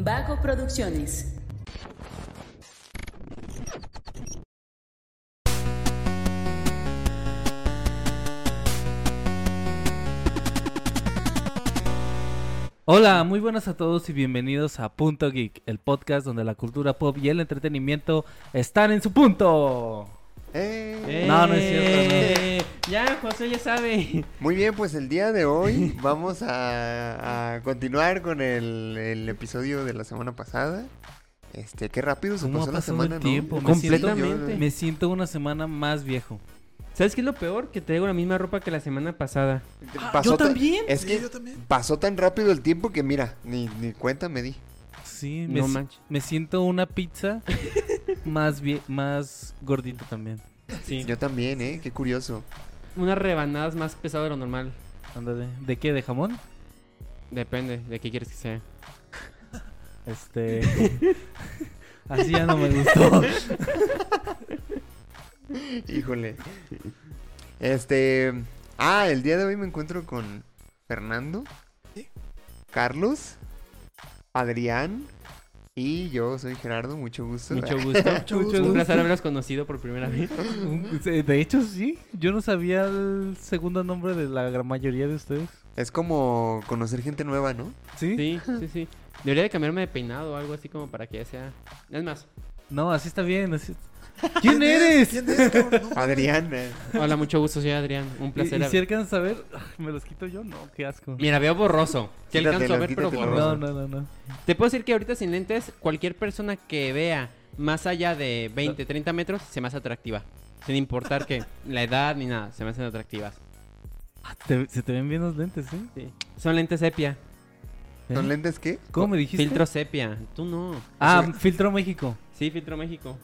Vago Producciones. Hola, muy buenas a todos y bienvenidos a Punto Geek, el podcast donde la cultura pop y el entretenimiento están en su punto. ¡Eh! No, no es cierto, Eh, Ya, José ya sabe. Muy bien, pues el día de hoy vamos a, a continuar con el, el episodio de la semana pasada. Este, qué rápido se ¿Cómo pasó ha la semana, el ¿no? Me Completamente. Me siento una semana más viejo. ¿Sabes qué es lo peor? Que traigo la misma ropa que la semana pasada. Pasó yo ta- también. Es que pasó tan rápido el tiempo que mira, ni, ni cuenta me di. Sí, me, No si- manches. me siento una pizza más más gordita también. Sí. Yo también, ¿eh? Qué curioso. Unas rebanadas más pesado de lo normal. Ándale. ¿De qué? ¿De jamón? Depende de qué quieres que sea. Este. Así ya no me gustó. Híjole. Este. Ah, el día de hoy me encuentro con Fernando, Carlos, Adrián y yo soy Gerardo. Mucho gusto. Mucho gusto. Mucho Un gusto. placer haberlos conocido por primera vez. De hecho, sí. Yo no sabía el segundo nombre de la gran mayoría de ustedes. Es como conocer gente nueva, ¿no? ¿Sí? Sí, sí, sí. Debería de cambiarme de peinado o algo así como para que ya sea... Es más. No, así está bien. así- ¿Quién eres? ¿Quién cabrón? No. Eh. Hola, mucho gusto, soy Adrián. Un ¿Y, placer. y si alcanzas a ver? Ah, ¿Me los quito yo? No, qué asco. Mira, veo borroso. Sí alcanzo a ver, pero borroso. No, no, no, no. Te puedo decir que ahorita sin lentes, cualquier persona que vea más allá de 20, 30 metros se me hace atractiva. Sin importar que la edad ni nada, se me hacen atractivas. Ah, te- se te ven bien los lentes, ¿eh? Sí. Son lentes sepia. ¿Son ¿Eh? lentes qué? ¿Cómo me dijiste? Filtro sepia. Tú no. Ah, Filtro México. Sí, filtro México.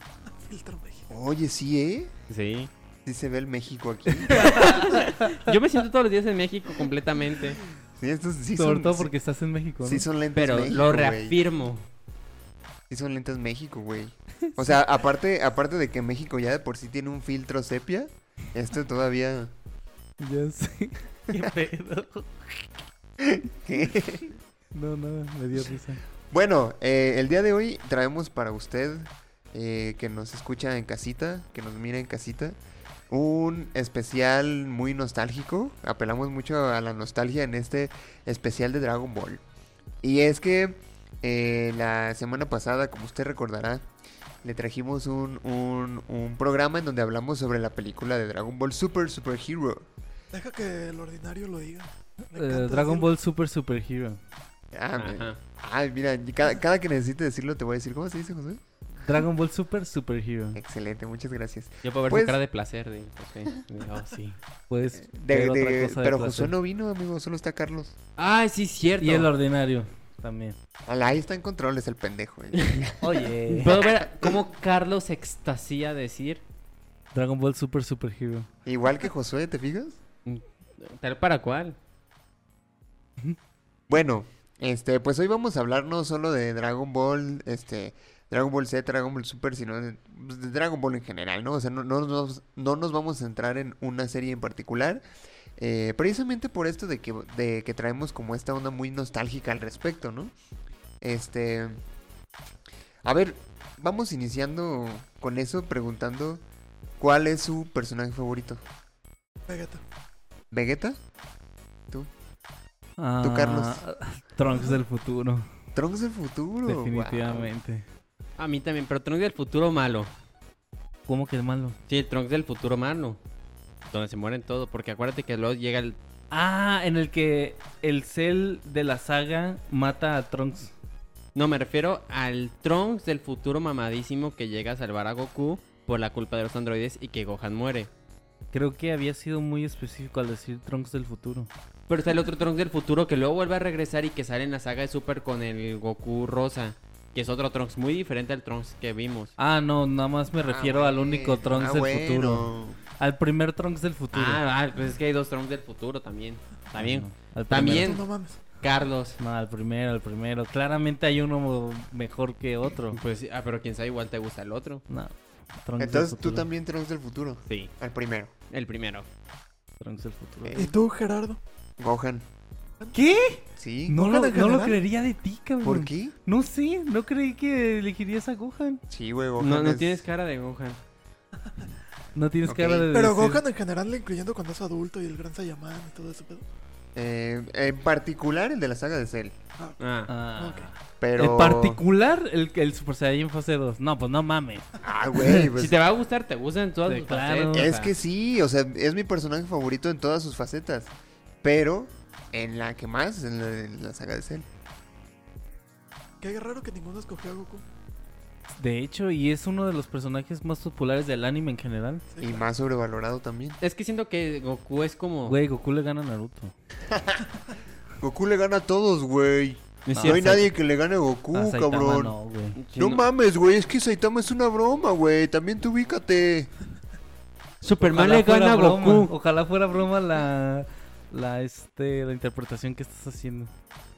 Filtro México. Oye, sí, ¿eh? Sí. Sí se ve el México aquí. Yo me siento todos los días en México completamente. Sí, estos sí Sobre son, todo sí- porque estás en México, ¿no? sí son lentes Pero México, lo reafirmo. Sí son lentes México, güey. O sea, aparte, aparte de que México ya de por sí tiene un filtro sepia, este todavía... Ya sé. ¿Qué pedo? ¿Qué? No, nada, me dio risa. Bueno, eh, el día de hoy traemos para usted, eh, que nos escucha en casita, que nos mira en casita, un especial muy nostálgico. Apelamos mucho a la nostalgia en este especial de Dragon Ball. Y es que eh, la semana pasada, como usted recordará, le trajimos un, un, un programa en donde hablamos sobre la película de Dragon Ball Super Super Hero. Deja que el ordinario lo diga. Eh, Dragon decirlo. Ball Super Super Hero. Ah, me- Ajá. ay, mira, cada, cada que necesite decirlo te voy a decir, ¿cómo se dice, José? Dragon Ball Super Super Hero. Excelente, muchas gracias. Yo puedo ver Pues- su cara de placer. De, José. Oh, sí. Pues, De- de- pero. José no vino, amigo, solo está Carlos. Ay, sí, cierto. Y el ordinario también. Ahí está en controles el pendejo. eh. Oye. Puedo ver cómo Carlos se extasía decir. Dragon Ball Super Super Hero. Igual que Josué, ¿te fijas? ¿Tal para cuál? Bueno, este, pues hoy vamos a hablar no solo de Dragon Ball, este, Dragon Ball Z, Dragon Ball Super, sino de, pues, de Dragon Ball en general, ¿no? O sea, no, no nos, vamos- no nos vamos a centrar en una serie en particular. eh, precisamente por esto de que, de que traemos como esta onda muy nostálgica al respecto, ¿no? Este. A ver, vamos iniciando con eso preguntando cuál es su personaje favorito. Vegeta. ¿Vegeta? Ah, Carlos. Trunks del futuro. Trunks del futuro. Definitivamente. A mí también, pero Trunks del futuro malo. ¿Cómo que es malo? Sí, el Trunks del futuro malo. Donde se mueren todos, porque acuérdate que luego llega el... Ah, en el que el Cell de la saga mata a Trunks. No, me refiero al Trunks del futuro mamadísimo que llega a salvar a Goku por la culpa de los androides y que Gohan muere. Creo que había sido muy específico al decir Trunks del futuro. Pero está el otro Trunks del futuro que luego vuelve a regresar y que sale en la saga de Super con el Goku rosa. Que es otro Trunks muy diferente al Trunks que vimos. Ah, no, nada más me refiero Ah, al único Trunks ah, del bueno. futuro. Al primer Trunks del futuro. Ah, ah, pues es que hay dos Trunks del futuro también. También. No, al También. Tú no mames. Carlos. No, al primero, al primero. Claramente hay uno mejor que otro. Pues sí, ah, pero quién sabe, igual te gusta el otro. No. Trunks del Entonces tú también Trunks del futuro. Sí, Al primero. el primero. Trunks del futuro. Eh. ¿Y tú, Gerardo? Gohan. ¿Qué? Sí. No ¿Gohan lo, no lo creería de ti, cabrón. ¿Por qué? No sé, no creí que elegirías a Gohan. Sí, güey, Gohan No, no es- tienes cara de Gohan. No tienes Ok. cara de Pero decir- Gohan en general, incluyendo cuando es adulto y el Gran Saiyaman y todo ese pedo. eh, en particular el de la saga de Cell. Ah. Ah. Ok. Pero... En particular, el, el Super Saiyan fase 2. No, pues no mames. Ah, güey, pues, Si te va a gustar, te gustan todas Sí, sus claro. facetas. Es que sí, o sea, es mi personaje favorito en todas sus facetas. Pero en la que más, en la, en la saga de Cell. Qué raro que ninguno escogió a Goku. De hecho, y es uno de los personajes más populares del anime en general. Sí, Y claro. más sobrevalorado también. Es que siento que Goku es como... Güey, Goku le gana a Naruto. Goku le gana a todos, güey. No hay nadie que le gane a Goku, a Saitama cabrón. no, güey. Sí, No mames, güey, es que Saitama es una broma, güey. También tú ubícate. Superman Ojalá le gana a broma, Goku. Ojalá fuera broma la, la, este, la interpretación que estás haciendo.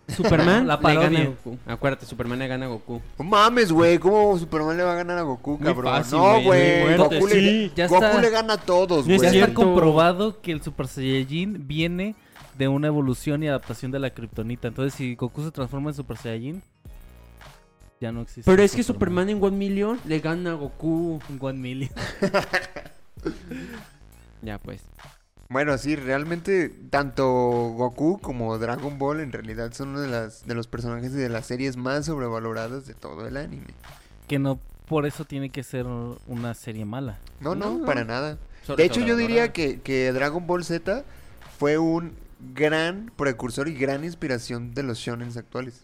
Superman La le gana a Goku. Acuérdate, Superman le gana a Goku. No mames, güey. ¿Cómo Superman le va a ganar a Goku, Muy cabrón? fácil, no, güey, güey. muy Goku, fuerte. le, Sí, ya Goku está. le gana a todos, güey. Ya está comprobado que el Super Saiyajin viene de una evolución y adaptación de la kriptonita. Entonces, si Goku se transforma en Super Saiyajin, ya no existe. Pero es que Superman en One Million le gana a Goku. en One Million. Ya pues. Bueno, sí, realmente tanto Goku como Dragon Ball en realidad son uno de, las, de los personajes de las series más sobrevaloradas de todo el anime. Que no por eso tiene que ser una serie mala. No, no, No, no. para nada. Sobre- De hecho, yo diría que, que Dragon Ball Z fue un gran precursor y gran inspiración de los shonens actuales.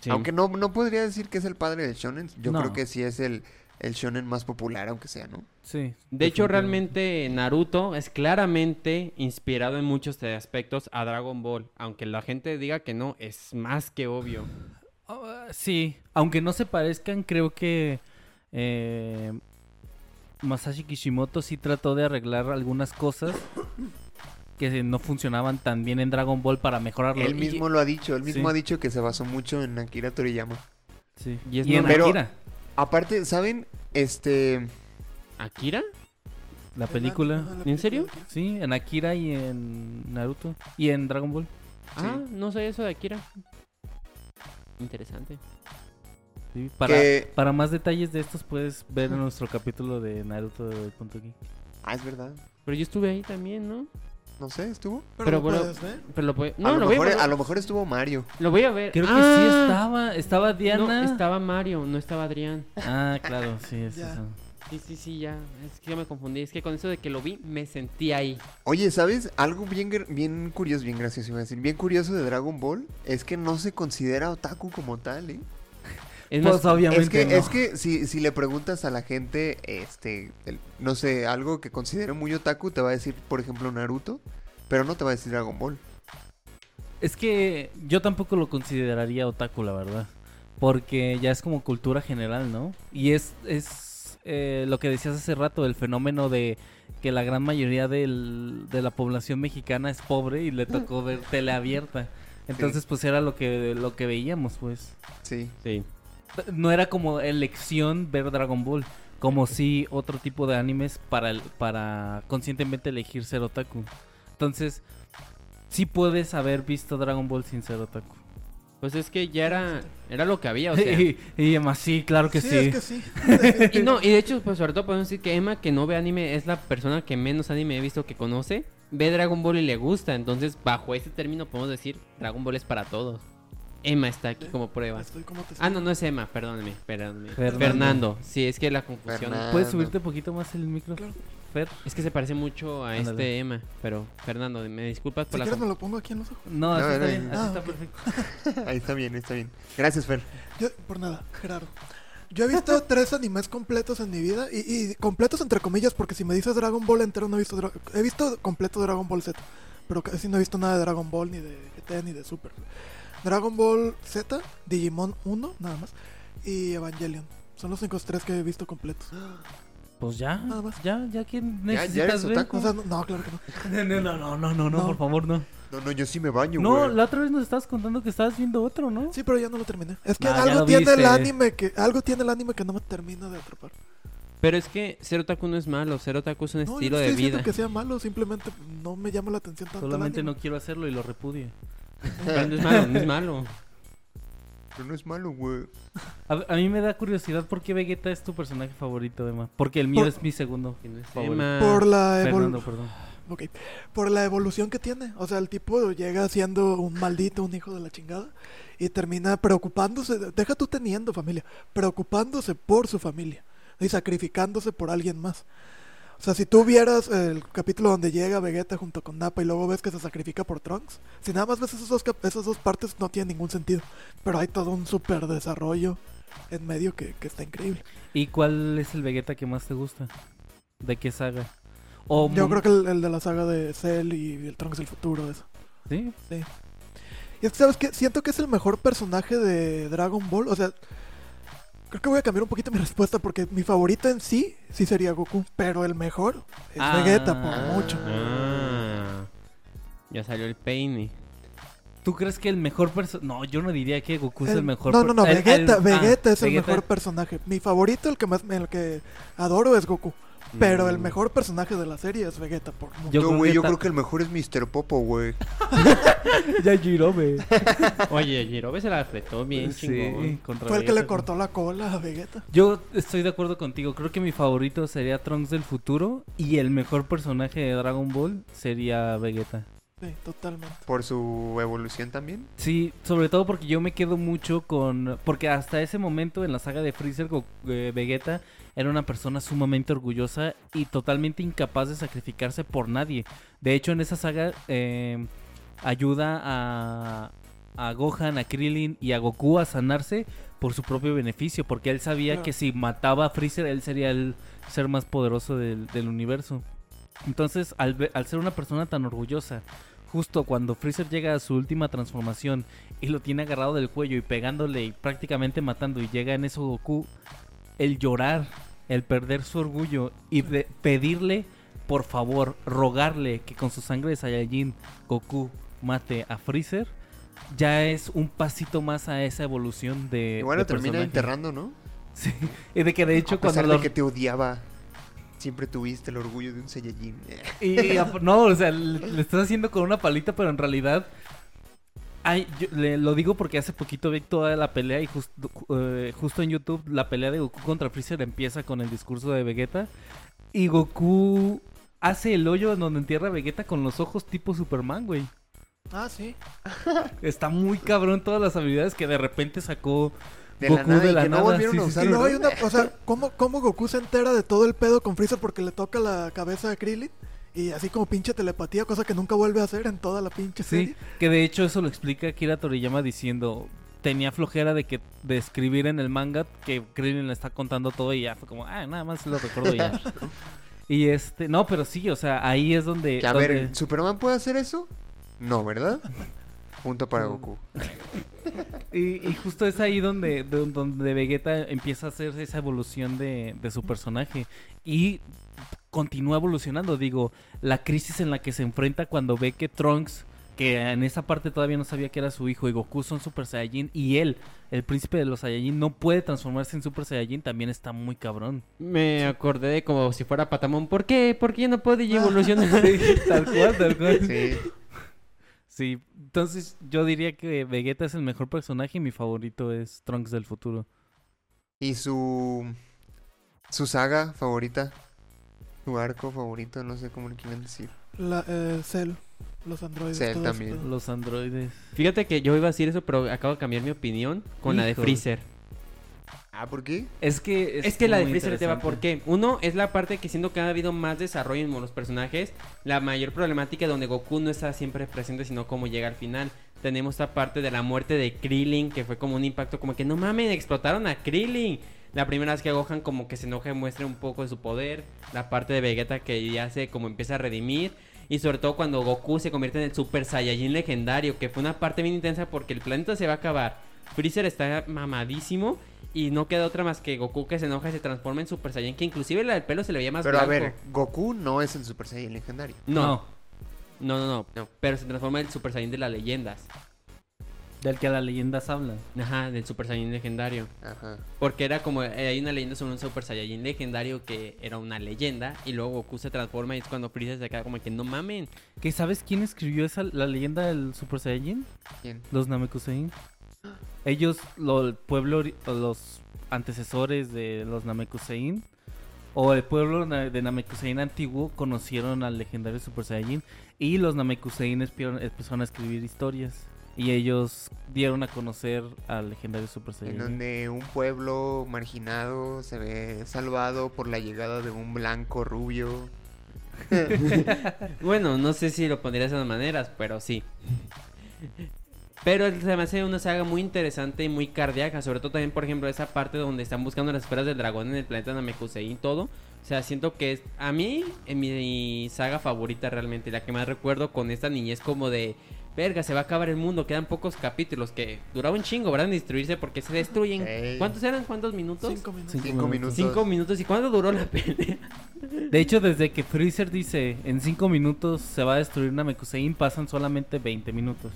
Sí. Aunque no, no podría decir que es el padre del shonen, yo No. creo que sí es el, el shonen más popular, aunque sea, ¿no? Sí. De hecho, realmente Naruto es claramente inspirado en muchos de aspectos a Dragon Ball. Aunque la gente diga que no, es más que obvio. Ah, sí, aunque no se parezcan, creo que eh, Masashi Kishimoto sí trató de arreglar algunas cosas que no funcionaban tan bien en Dragon Ball para mejorarlo. Él Y- mismo lo ha dicho, él mismo Sí. ha dicho que se basó mucho en Akira Toriyama. sí. Y es Y en normal. Akira, Aparte, ¿saben? Este... ¿Akira? la El película. ¿En serio? Sí, en Akira y en Naruto. Y en Dragon Ball. Ah, no sé eso de Akira. Interesante. Sí, Para, Que- para más detalles de estos puedes ver en nuestro capítulo de Naruto de Punto Geek. Ah, es verdad. Pero yo estuve ahí también, ¿no? No sé, ¿estuvo? Pero, Pero lo bueno, puedes ver. Pero lo, voy... a, lo lo, voy mejor, a... a lo mejor estuvo Mario. lo voy a ver. Creo que sí Ah, estaba. Estaba Diana. No, estaba Mario, no estaba Adrián. Ah, claro, sí, es Ya. eso. Sí, sí, sí, ya. Es que ya me confundí. Es que con eso de que lo vi, me sentí ahí. Oye, ¿sabes? Algo bien, gr- bien curioso, bien gracioso iba a decir, bien curioso de Dragon Ball es que no se considera otaku como tal, ¿eh? Es Pues más, obviamente Es que, no. es que si, si le preguntas a la gente, este, el- no sé, algo que considere muy otaku, te va a decir, por ejemplo, Naruto, pero no te va a decir Dragon Ball. Es que yo tampoco lo consideraría otaku, la verdad. Porque ya es como cultura general, ¿no? Y es, es eh, lo que decías hace rato, el fenómeno de que la gran mayoría del- de la población mexicana es pobre y le tocó ver tele abierta. Entonces, pues era lo que, lo que veíamos, pues. Sí. sí. No era como elección ver Dragon Ball. Como si otro tipo de animes para, el- para conscientemente elegir ser otaku. Entonces, sí puedes haber visto Dragon Ball sin ser otaku. Pues es que ya era, era lo que había, o sea. y, y Emma, sí, claro que sí. es que sí. y no, y de hecho, pues sobre todo podemos decir que Emma, que no ve anime, es la persona que menos anime he visto que conoce. Ve Dragon Ball y le gusta. Entonces, bajo ese término podemos decir, Dragon Ball es para todos. Emma está aquí como prueba. Estoy como te Ah, no, no es Emma, perdóneme, perdóneme. Fernando. Fernando. Sí, es que la confusión. Fernando. ¿Puedes subirte un poquito más el micro? Claro. Fer? Es que se parece mucho a Ándale. este Emma. Pero, Fernando, me disculpas Si por la quieres me lo pongo aquí en los ojos. No, No, así no, está no. bien, así Ah, está perfecto. Ahí está bien, está bien. Gracias, Fer. Yo, por nada, Gerardo. Yo he visto tres animes completos en mi vida. Y, y completos entre comillas, porque si me dices Dragon Ball entero, no he visto. Dra- he visto completo Dragon Ball Z. Pero casi no he visto nada de Dragon Ball, ni de GT, ni de Super. Dragon Ball Z, Digimon 1, nada más. Y Evangelion. Son los únicos tres que he visto completos. Pues ya, Nada más. ya, ya que ya necesitas ver. O sea, no, no, claro que no. No, no, no, no, no, no, No. por favor, no. No, no, yo sí me baño, No, güey. la otra vez nos estabas contando que estabas viendo otro, ¿no? Sí, pero ya no lo terminé. Es que Ah, algo tiene el anime que algo tiene el anime que no me termina de atrapar. Pero es que ser otaku no es malo. Ser otaku es un No, yo estilo no de estoy vida. que sea malo, simplemente no me llama la atención tanto el Solamente anime. no quiero hacerlo y lo repudio. Pero no es malo, no es malo. Pero no es malo, güey. A, a mí me da curiosidad por qué Vegeta es tu personaje favorito, Emma. Porque el mío Por- es mi segundo. Favorito. Emma. Por la Fernando, evol- perdón. Por la evolución que tiene. O sea, el tipo llega siendo un maldito, un hijo de la chingada. Y termina preocupándose. Deja tú teniendo familia. Preocupándose por su familia. Y sacrificándose por alguien más. O sea, si tú vieras el capítulo donde llega Vegeta junto con Nappa y luego ves que se sacrifica por Trunks, si nada más ves esos dos esas dos partes no tiene ningún sentido. Pero hay todo un super desarrollo en medio que, que está increíble. ¿Y cuál es el Vegeta que más te gusta? ¿De qué saga? O Yo creo que el, el de la saga de Cell y el Trunks del futuro, eso. ¿Sí? Sí. Y es que, ¿sabes qué? Siento que es el mejor personaje de Dragon Ball. O sea, creo que voy a cambiar un poquito mi respuesta porque mi favorito en sí, sí sería Goku. Pero el mejor es Ah. Vegeta, por mucho. Ah. Ya salió el peine. ¿Tú crees que el mejor personaje... No, yo no diría que Goku es El- mejor... no, no, no, el- Vegeta, el- Vegeta ah, es el mejor personaje. Mi favorito, el que más, el que adoro es Goku. Pero el Mm. mejor personaje de la serie es Vegeta, por mucho. Yo Yo, creo güey, que yo ta- creo que el mejor es Mr. Popo, güey. Ya Jirobe. Oye, Jirobe se la fletó bien chingón. contra Fue el que le Vegeta. cortó la cola a Vegeta. Yo estoy de acuerdo contigo. Creo que mi favorito sería Trunks del futuro. Y el mejor personaje de Dragon Ball sería Vegeta. Sí, totalmente. Por su evolución también. Sí, sobre todo porque yo me quedo mucho con... Porque hasta ese momento en la saga de Freezer, Go- eh, Vegeta era una persona sumamente orgullosa y totalmente incapaz de sacrificarse por nadie. De hecho, en esa saga eh, ayuda a, a Gohan, a Krillin y a Goku a sanarse por su propio beneficio. Porque él sabía que si mataba a Freezer, él sería el ser más poderoso del, del universo. Entonces, al, al ser una persona tan orgullosa, justo cuando Freezer llega a su última transformación y lo tiene agarrado del cuello y pegándole y prácticamente matando y llega en eso Goku, el llorar, el perder su orgullo y de- pedirle, por favor, rogarle que con su sangre de Saiyajin Goku mate a Freezer, ya es un pasito más a esa evolución de... Igual lo termina personaje. enterrando, ¿no? Sí, y de que de hecho a pesar cuando de lo- que te odiaba, siempre tuviste el orgullo de un Saiyajin. Y, no, o sea, le estás haciendo con una palita, pero en realidad. Ay, yo le- lo digo porque hace poquito vi toda la pelea y justo, eh, justo en YouTube la pelea de Goku contra Freezer empieza con el discurso de Vegeta. Y Goku hace el hoyo en donde entierra a Vegeta con los ojos tipo Superman, güey. Ah, sí. Está muy cabrón todas las habilidades que de repente sacó De la Goku nada, de la que no nada, volvieron sí, a sí, usar, sí. Y luego hay ¿verdad? una, o sea, ¿cómo, ¿cómo Goku se entera de todo el pedo con Freezer porque le toca la cabeza a Krillin? Y así como pinche telepatía, cosa que nunca vuelve a hacer en toda la pinche Sí, serie. que de hecho eso lo explica Akira Toriyama diciendo tenía flojera de que de escribir en el manga que Krillin le está contando todo y ya fue como ah nada más lo recuerdo ya y este no pero sí o sea ahí es donde, Que, a donde- ver, ¿Superman puede hacer eso? No, ¿verdad? Punto para Goku. y, y justo es ahí donde de- donde Vegeta empieza a hacer esa evolución de, de su personaje y continúa evolucionando digo la crisis en la que se enfrenta cuando ve que Trunks que en esa parte todavía no sabía que era su hijo y Goku son Super Saiyajin y él, el príncipe de los Saiyajin, no puede transformarse en Super Saiyajin, también está muy cabrón. Me acordé de como si fuera Patamón. ¿Por qué? ¿Por qué ya no puede Ah. evolucionar? tal cual, tal cual. Sí. Sí, entonces yo diría que Vegeta es el mejor personaje y mi favorito es Trunks del futuro. ¿Y su. su saga favorita? Su arco favorito, no sé cómo le quieren decir. La, eh, Cell, los androides. Cell también. Los androides. Fíjate que yo iba a decir eso, pero acabo de cambiar mi opinión con la de. Freezer. Ah, ¿por qué? Es que Es, que la de Freezer te va interesante. por qué. Uno es la parte que siendo que ha habido más desarrollo en los personajes, la mayor problemática donde Goku no está siempre presente, sino como llega al final. Tenemos esta parte de la muerte de Krillin, que fue como un impacto como que no mames, explotaron a Krillin. La primera vez que Gohan como que se enoja y muestra un poco de su poder. La parte de Vegeta que ya se como empieza a redimir. Y sobre todo cuando Goku se convierte en el Super Saiyajin legendario, que fue una parte bien intensa porque el planeta se va a acabar. Freezer está mamadísimo y no queda otra más que Goku que se enoja y se transforma en Super Saiyan, que inclusive la del pelo se le veía más Pero a ver, Goku no es el Super Saiyan legendario. No, No. no, no, no, no, pero se transforma en el Super Saiyan de las leyendas. Del que las leyendas hablan. Ajá, del Super Saiyan legendario. Ajá. Porque era como, eh, hay una leyenda sobre un Super Saiyajin legendario que era una leyenda y luego Goku se transforma y es cuando Freezer se queda como que no mamen. ¿Que sabes quién escribió esa la leyenda del Super Saiyajin? ¿Quién? Los Namekusein. Ellos, lo, el pueblo, los antecesores de los Namekusein, o el pueblo de Namekusein antiguo, conocieron al legendario Super Saiyajin. Y los Namekusein empezaron a escribir historias. Y ellos dieron a conocer al legendario Super En Saiyajin. donde un pueblo marginado se ve salvado por la llegada de un blanco rubio. Bueno, no sé si lo pondría de esas maneras, pero sí. Pero se me hace una saga muy interesante y muy cardíaca. Sobre todo también, por ejemplo, esa parte donde están buscando las esferas del dragón en el planeta Namekusei y todo. O sea, siento que es, a mí, en mi saga favorita realmente, la que más recuerdo con esta niñez como de... Verga, se va a acabar el mundo, quedan pocos capítulos que duraba un chingo, ¿verdad? En destruirse porque se destruyen. ¿Cuántos eran? ¿Cuántos minutos? Cinco minutos. Cinco Cinco minutos. Cinco. ¿Y cuánto duró la pelea? De hecho, desde que Freezer dice en 5 minutos se va a destruir Namekusein, pasan solamente 20 minutos.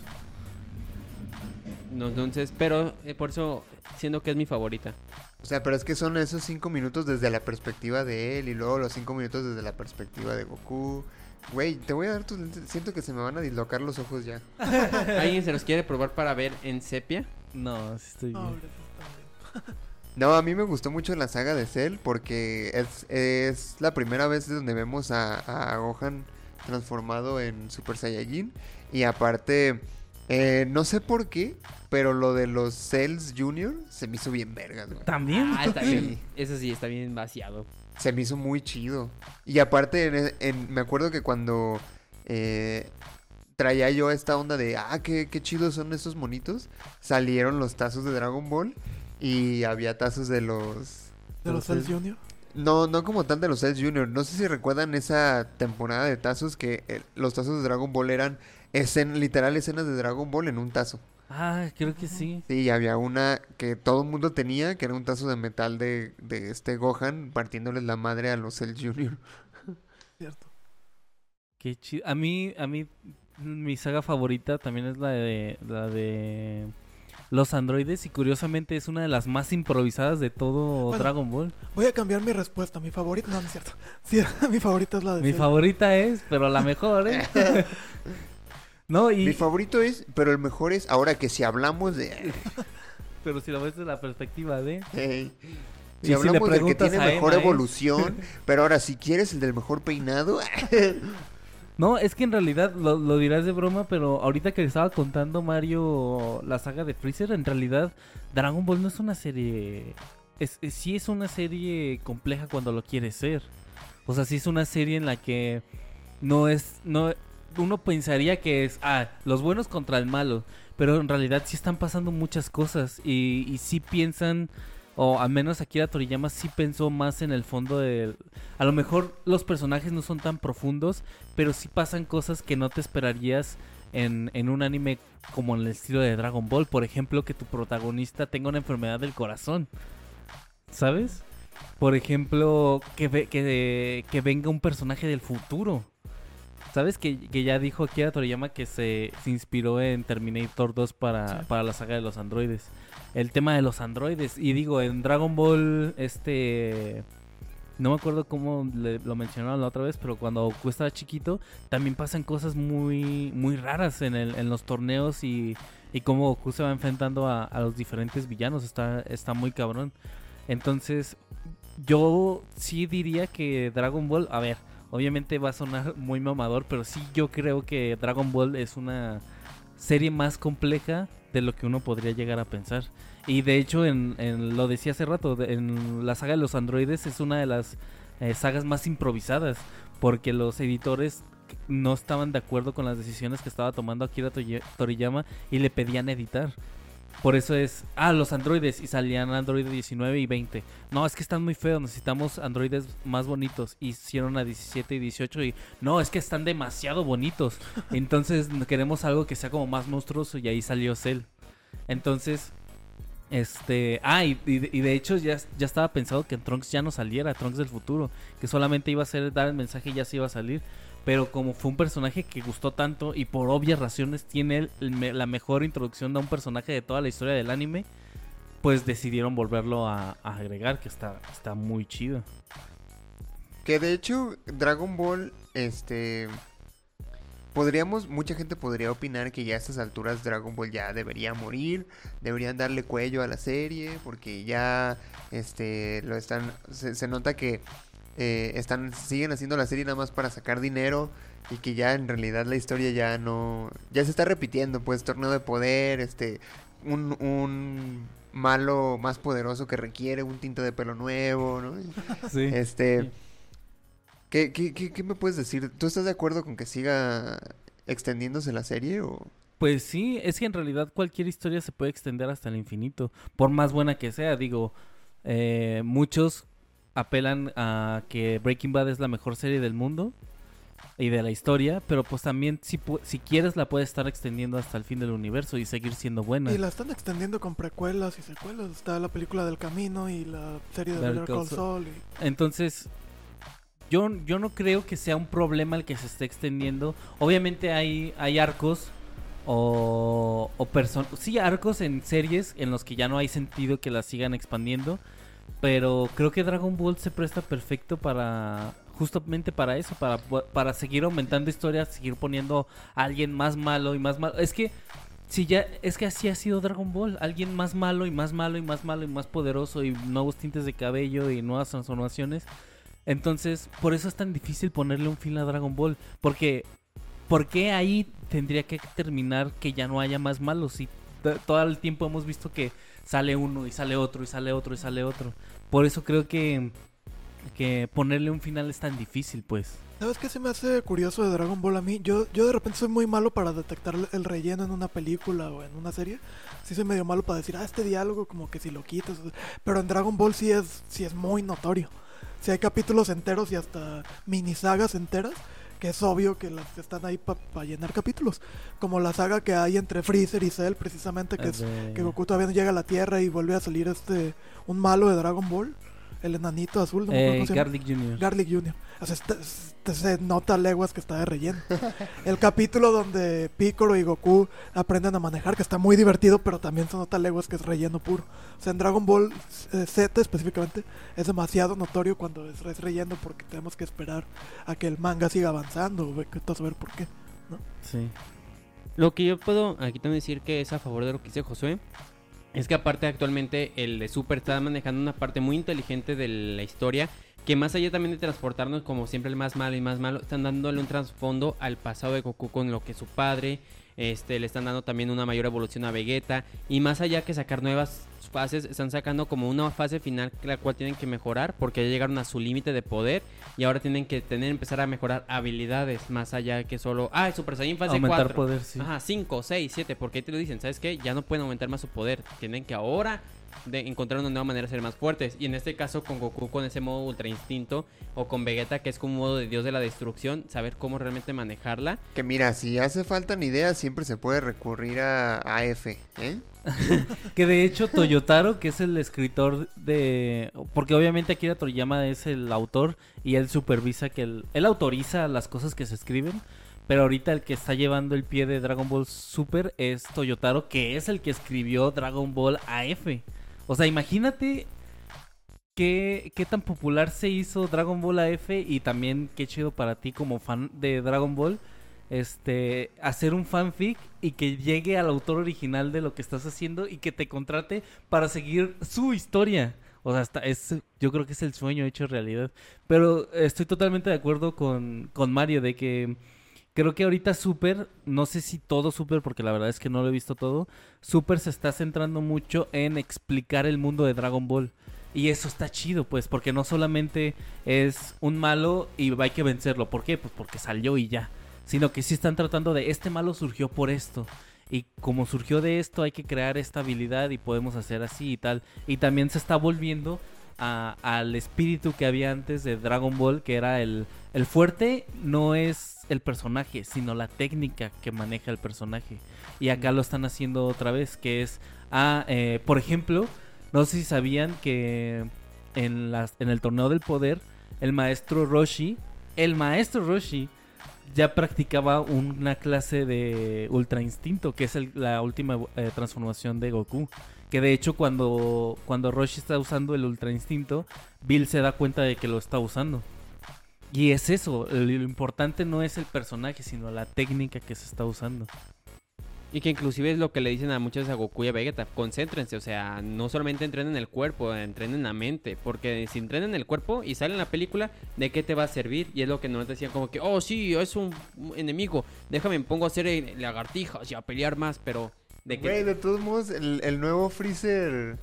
No, entonces, pero eh, por eso siento que es mi favorita. O sea, pero es que son esos cinco minutos desde la perspectiva de él y luego los cinco minutos desde la perspectiva de Goku. Güey, te voy a dar tus lentes. Siento que se me van a dislocar los ojos ya. ¿Alguien se los quiere probar para ver en sepia? No, sí estoy bien. No, a mí me gustó mucho la saga de Cell porque es, es la primera vez donde vemos a, a Gohan transformado en Super Saiyajin. Y aparte, eh, no sé por qué, pero lo de los Cells Junior se me hizo bien vergas, güey. También. Ah, está Sí. bien. Eso sí, está bien vaciado. Se me hizo muy chido. Y aparte, en- en- me acuerdo que cuando eh, traía yo esta onda de, ah, qué, qué chidos son estos monitos, salieron los tazos de Dragon Ball y había tazos de los... De los Cells Junior. No, no como tal de los Cells Junior. No sé si recuerdan esa temporada de tazos que eh, los tazos de Dragon Ball eran escen- literal escenas de Dragon Ball en un tazo. Ah, creo que sí. Sí, y había una que todo el mundo tenía, que era un tazo de metal de, de este Gohan partiéndoles la madre a los Cells Junior. Cierto. Qué chido. A mí, a mí, mi saga favorita también es la de, la de los androides y curiosamente es una de las más improvisadas de todo Bueno, Dragon Ball. Voy a cambiar mi respuesta. Mi favorita. No, no es cierto. Sí, mi favorita es la de Mi Cell. favorita es, pero la mejor, ¿eh? No, y... Mi favorito es, pero el mejor es, ahora que si hablamos de... Pero si lo ves desde la perspectiva de... Hey, Y si si hablamos del que tiene mejor Emma, ¿eh? evolución, pero ahora si quieres el del mejor peinado... No, es que en realidad lo, lo dirás de broma, pero ahorita que le estaba contando Mario la saga de Freezer, en realidad Dragon Ball no es una serie... Es, es- sí es una serie compleja cuando lo quiere ser. O sea, sí es una serie en la que no es... no Uno pensaría que es, ah, los buenos contra el malo, pero en realidad sí están pasando muchas cosas y, y sí piensan... O al menos Akira Toriyama sí pensó más en el fondo del... A lo mejor los personajes no son tan profundos, pero sí pasan cosas que no te esperarías en, en un anime como en el estilo de Dragon Ball. Por ejemplo, que tu protagonista tenga una enfermedad del corazón. ¿Sabes? Por ejemplo, que, ve- que, que venga un personaje del futuro. ¿Sabes? Que, que ya dijo Akira Toriyama que se, se inspiró en Terminator 2 para, Sí. para la saga de los androides. El tema de los androides. Y digo, en Dragon Ball, este... No me acuerdo cómo le- lo mencionaron la otra vez, pero cuando Goku estaba chiquito, también pasan cosas muy, muy raras en, el, en los torneos y, y cómo Goku se va enfrentando a, a los diferentes villanos. Está, está muy cabrón. Entonces, yo sí diría que Dragon Ball, a ver, obviamente va a sonar muy mamador, pero sí yo creo que Dragon Ball es una serie más compleja de lo que uno podría llegar a pensar. Y de hecho, en, en- lo decía hace rato, en la saga de los androides es una de las eh, sagas más improvisadas, porque los editores no estaban de acuerdo con las decisiones que estaba tomando Akira Toriyama y le pedían editar. Por eso es, ah, los androides y salían Android 19 y 20. No, es que están muy feos, necesitamos androides más bonitos. Hicieron a 17 y 18 y no, es que están demasiado bonitos. Entonces queremos algo que sea como más monstruoso y ahí salió Cell. Entonces, este, ah, y, y de- y de hecho ya, ya estaba pensado que Trunks ya no saliera, Trunks del futuro, que solamente iba a ser dar el mensaje y ya se iba a salir. Pero como fue un personaje que gustó tanto y por obvias razones tiene la mejor introducción de un personaje de toda la historia del anime, pues decidieron volverlo a, agregar, que está, está muy chido. Que de hecho, Dragon Ball, este. Podríamos, mucha gente podría opinar que ya a estas alturas Dragon Ball ya debería morir, deberían darle cuello a la serie, porque ya, este, lo están, se nota que eh, están, siguen haciendo la serie nada más para sacar dinero y que ya en realidad la historia ya no, ya se está repitiendo, pues torneo de poder, este, un, un malo más poderoso que requiere un tinte de pelo nuevo, ¿no? Sí. Este. Sí. ¿qué, qué, qué, qué me puedes decir? ¿Tú estás de acuerdo con que siga extendiéndose la serie? O... Pues sí, es que en realidad cualquier historia se puede extender hasta el infinito, por más buena que sea. Digo, eh, muchos apelan a que Breaking Bad es la mejor serie del mundo y de la historia, pero pues también si, si quieres la puedes estar extendiendo hasta el fin del universo y seguir siendo buena. Y la están extendiendo con precuelas y secuelas. Está la película del camino y la serie de Better Call Saul. y- Entonces, yo, yo no creo que sea un problema el que se esté extendiendo. Obviamente hay, hay arcos o, o person sí, arcos en series en los que ya no hay sentido que las sigan expandiendo. Pero creo que Dragon Ball se presta perfecto para justamente para eso, para, para seguir aumentando historias, seguir poniendo a alguien más malo y más malo. Es que si ya es que así ha sido Dragon Ball, alguien más malo y más malo y más malo y más poderoso y nuevos tintes de cabello y nuevas transformaciones. Entonces, por eso es tan difícil ponerle un fin a Dragon Ball, porque ¿por qué ahí tendría que terminar que ya no haya más malos? Si todo el tiempo hemos visto que sale uno y sale otro y sale otro y sale otro. Por eso creo que que ponerle un final es tan difícil, pues. ¿Sabes qué se me hace curioso de Dragon Ball a mí? Yo, yo de repente soy muy malo para detectar el relleno en una película o en una serie. Sí soy medio malo para decir, ah, este diálogo como que si lo quitas. Pero en Dragon Ball sí es, sí es muy notorio. Si hay capítulos enteros y hasta mini sagas enteras, que es obvio que las están ahí para llenar capítulos. Como la saga que hay entre Freezer y Cell, precisamente, que es De- que Goku todavía no llega a la Tierra y vuelve a salir este un malo de Dragon Ball. El enanito azul, no Eh. Garlic Jr. Garlic Jr. O sea, se nota leguas que está de relleno. El capítulo donde Piccolo y Goku aprenden a manejar, que está muy divertido, pero también se nota leguas que es relleno puro. O sea, en Dragon Ball eh, Z específicamente es demasiado notorio cuando es, es relleno porque tenemos que esperar a que el manga siga avanzando. que a saber por qué. Sí. Lo que yo puedo aquí también decir que es a favor de lo que dice Josué es que aparte actualmente el de Super está manejando una parte muy inteligente de la historia que más allá también de transportarnos como siempre el más malo y más malo, están dándole un trasfondo al pasado de Goku con lo que su padre, este le están dando también una mayor evolución a Vegeta y más allá que sacar nuevas fases, están sacando como una fase final la cual tienen que mejorar porque ya llegaron a su límite de poder y ahora tienen que tener empezar a mejorar habilidades más allá que solo, ah, Super Saiyan fase Aumentar 4. poder, sí. Ajá, 5, 6, 7, porque ahí te lo dicen, ¿sabes qué? Ya no pueden aumentar más su poder, tienen que ahora de encontrar una nueva manera de ser más fuertes. Y en este caso con Goku con ese modo ultra instinto o con Vegeta que es como un modo de dios de la destrucción, saber cómo realmente manejarla. Que mira, si hace falta ideas, siempre se puede recurrir a AF, ¿eh? Que de hecho Toyotaro, que es el escritor de... Porque obviamente Akira Toriyama es el autor y él supervisa que él, él autoriza las cosas que se escriben. Pero ahorita el que está llevando el pie de Dragon Ball Super es Toyotaro, que es el que escribió Dragon Ball AF. O sea, imagínate qué, qué tan popular se hizo Dragon Ball AF y también qué chido para ti como fan de Dragon Ball este hacer un fanfic y que llegue al autor original de lo que estás haciendo y que te contrate para seguir su historia. O sea, es, yo creo que es el sueño hecho realidad. Pero estoy totalmente de acuerdo con, con Mario de que creo que ahorita Super, no sé si todo Super, porque la verdad es que no lo he visto todo, Super se está centrando mucho en explicar el mundo de Dragon Ball. Y eso está chido, pues, porque no solamente es un malo y hay que vencerlo. ¿Por qué? Pues porque salió y ya sino que sí están tratando de este malo surgió por esto. Y como surgió de esto, hay que crear esta habilidad y podemos hacer así y tal. Y también se está volviendo al espíritu que había antes de Dragon Ball, que era el, el fuerte, no es el personaje, sino la técnica que maneja el personaje. Y acá lo están haciendo otra vez, que es, ah, eh, por ejemplo, no sé si sabían que en, las, en el torneo del poder, el maestro Roshi, el maestro Roshi, ya practicaba una clase de Ultra Instinto, que es el- la última eh, transformación de Goku. Que de hecho cuando, cuando Roshi está usando el Ultra Instinto, Bill se da cuenta de que lo está usando. Y es eso, lo importante no es el personaje, sino la técnica que se está usando. Y que inclusive es lo que le dicen a muchos a Goku y a Vegeta, concéntrense, o sea, no solamente entrenen el cuerpo, entrenen la mente, porque si entrenan el cuerpo y salen en la película, ¿de qué te va a servir? Y es lo que nos decían como que, oh sí, es un enemigo, déjame me pongo a hacer eh, lagartijas y a pelear más, pero ¿de qué? Güey, de todos modos, el, el nuevo Freezer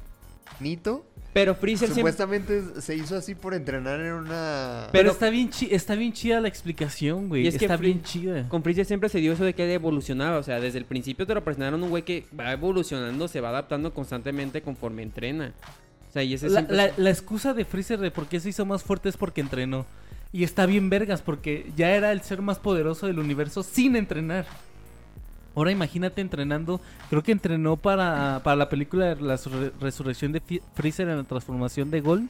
Nito Pero Freezer siempre... supuestamente se hizo así por entrenar en una... Pero, Pero- está bien chi- está bien chida la explicación, güey. Y es que Está bien chida. Con Freezer siempre se dio eso de que él evolucionaba, o sea, desde el principio te lo presentaron un güey que va evolucionando, se va adaptando constantemente conforme entrena. O sea, y ese La, siempre... la- la excusa de Freezer de por qué se hizo más fuerte es porque entrenó. Y está bien vergas porque ya era el ser más poderoso del universo sin entrenar. Ahora imagínate entrenando. Creo que entrenó para, para la película de la surre- resurrección de Freezer en la transformación de Gold.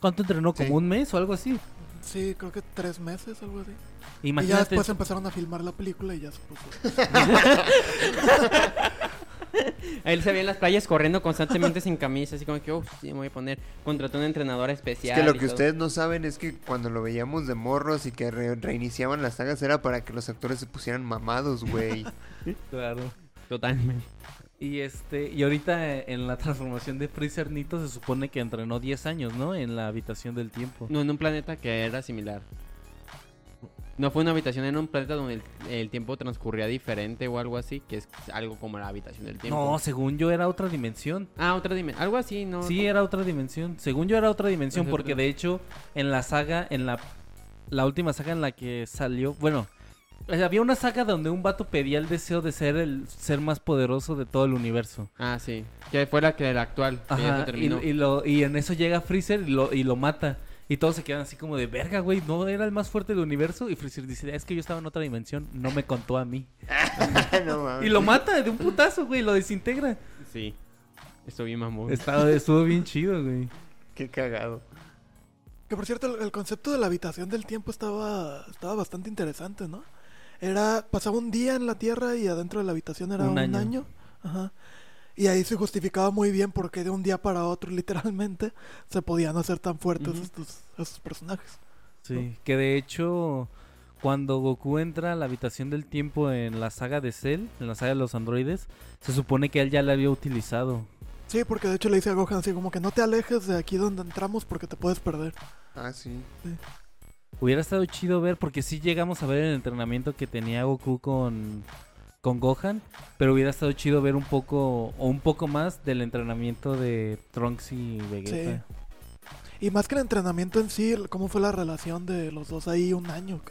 ¿Cuánto entrenó? ¿Como Sí. un mes o algo así? Sí, creo que tres meses, algo así. Y ya Imagínate. después empezaron a filmar la película y ya se puso. Él se veía en las playas corriendo constantemente sin camisa, así como que, uff, sí, me voy a poner. Contrató un entrenador Es especial. que lo que todo. ustedes no saben es que cuando lo veíamos de morros y que re- reiniciaban las sagas era para que los actores se pusieran mamados, güey. Claro. Totalmente. Y este, y ahorita eh, en la transformación de Freezer Nito se supone que entrenó 10 años, ¿no? En la habitación del tiempo. No, en un planeta que era similar. No fue una habitación, era un planeta donde el, el tiempo transcurría diferente o algo así, que es algo como la habitación del tiempo. No, según yo era otra dimensión. Ah, otra dimensión. Algo así, ¿no? Sí, era otra dimensión. Según yo era otra dimensión, porque otra. de hecho, en la saga, en la, la última saga en la que salió, bueno, eh, había una saga donde un vato pedía el deseo de ser el ser más poderoso de todo el universo. Ah, sí. Que fue la que la actual. que ya Ajá, y, y lo, y en eso llega Freezer y lo, y lo mata. Y todos se quedan así como de verga, güey, no era el más fuerte del universo. Y Freezer dice, es que yo estaba en otra dimensión, no me contó a mí. no mames. Y lo mata de un putazo, güey, lo desintegra. Sí. Esto bien mamón. Estaba, estuvo bien chido, güey. Qué cagado. Que por cierto, el, el concepto de la habitación del tiempo estaba, estaba bastante interesante, ¿no? Era, pasaba un día en la Tierra y adentro de la habitación era Un un, año. año. Ajá. Y ahí se justificaba muy bien porque de un día para otro, literalmente, se podían hacer tan fuertes estos, estos personajes. Sí, que de hecho, cuando Goku entra a la habitación del tiempo en la saga de Cell, en la saga de los androides, se supone que él ya la había utilizado. Sí, porque de hecho le dice a Gohan así como que no te alejes de aquí donde entramos porque te puedes perder. Ah, sí. Hubiera estado chido ver, porque sí llegamos a ver el entrenamiento que tenía Goku con, con Gohan, pero hubiera estado chido ver un poco, o un poco más del entrenamiento de Trunks y Vegeta. Y más que el entrenamiento en sí, cómo fue la relación de los dos ahí un año,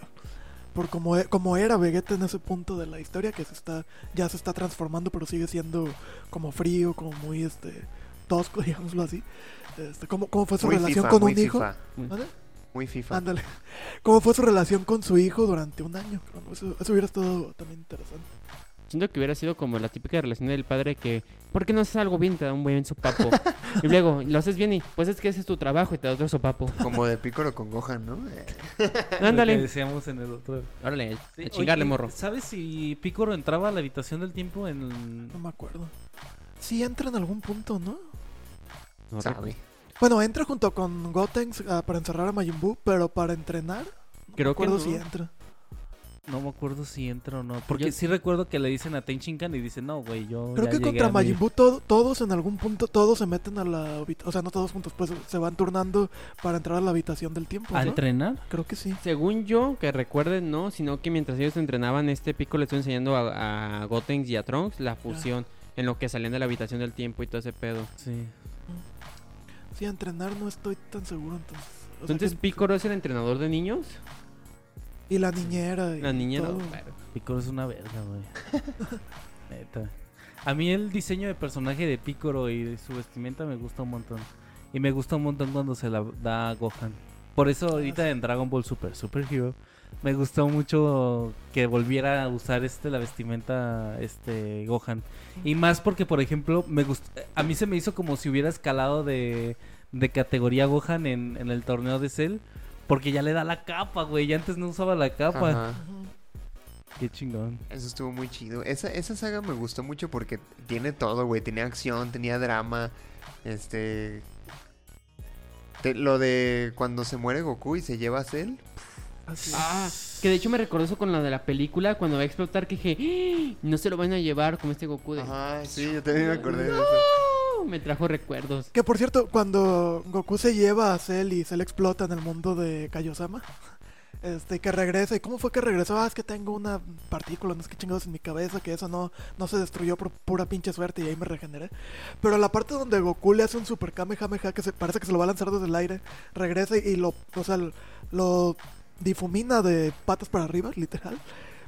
por como, e- como era Vegeta en ese punto de la historia que se está ya se está transformando, pero sigue siendo como frío, como muy este tosco, digámoslo así. Este, ¿cómo, cómo fue su Muy relación FIFA, con un hijo? FIFA. ¿Mande? Muy FIFA. Ándale. ¿Cómo fue su relación con su hijo durante un año? Eso, eso hubiera estado también interesante. Siento que hubiera sido como la típica relación del padre que, ¿por qué no haces algo bien? Te da un buen sopapo. y luego, lo haces bien y, pues es que ese es tu trabajo y te da otro sopapo. Como de Piccolo con Gohan, ¿no? Eh, que Ándale. decíamos en el otro. Órale, Sí, a chingarle, oye, morro. ¿Sabes si Piccolo entraba a la habitación del tiempo en... No me acuerdo. Sí entra en algún punto, ¿no? No sabe. Bueno, entra junto con Gotenks ah, para encerrar a Majin Buu, pero para entrenar, no Creo me que acuerdo no. si entra. No me acuerdo si entra o no. Porque Yo- sí recuerdo que le dicen a Ten Shinkan y dice, no, güey, yo Creo ya que contra Majin Buu todo- todos en algún punto, todos se meten a la habitación, o sea, no todos juntos, pues se van turnando para entrar a la habitación del tiempo, ¿A ¿no? entrenar? Creo que sí. Según yo, que recuerden, no, sino que mientras ellos entrenaban, este pico le estoy enseñando a, a Gotenks y a Trunks la fusión en lo que salían de la habitación del tiempo y todo ese pedo. Sí. Sí, a entrenar no estoy tan seguro entonces. O sea, Entonces, que- Piccolo es el entrenador de niños. Y la niñera y La niñera. todo. Piccolo es una verga, güey. Neta. A mí el diseño de personaje de Piccolo y de su vestimenta me gusta un montón. Y me gusta un montón cuando se la da a Gohan. Por eso ahorita en Dragon Ball Super Super Hero me gustó mucho que volviera a usar este la vestimenta este Gohan. Y más porque por ejemplo, me gust- a mí se me hizo como si hubiera escalado de, de categoría Gohan en, en el torneo de Cell. Porque ya le da la capa, güey. Ya antes no usaba la capa. Ajá. Qué chingón. Eso estuvo muy chido. Esa, esa saga me gustó mucho porque tiene todo, güey. Tenía acción, tenía drama. Este. te- lo de cuando se muere Goku y se lleva a Cell. Ah, que de hecho me recordó eso con la de la película cuando va a explotar que dije, "¡Ah! no se lo van a llevar como este Goku de... Ajá, sí, yo también me acordé de eso. Me trajo recuerdos. Que por cierto, cuando Goku se lleva a Cell y Cell explota en el mundo de Kaiosama, este, que regresa, ¿y cómo fue que regresó? Ah, es que tengo una partícula, no sé qué chingados en mi cabeza, que eso no, no se destruyó por pura pinche suerte y ahí me regeneré. Pero la parte donde Goku le hace un super Kamehameha que se, parece que se lo va a lanzar desde el aire, regresa y lo, o sea, lo difumina de patas para arriba, literal.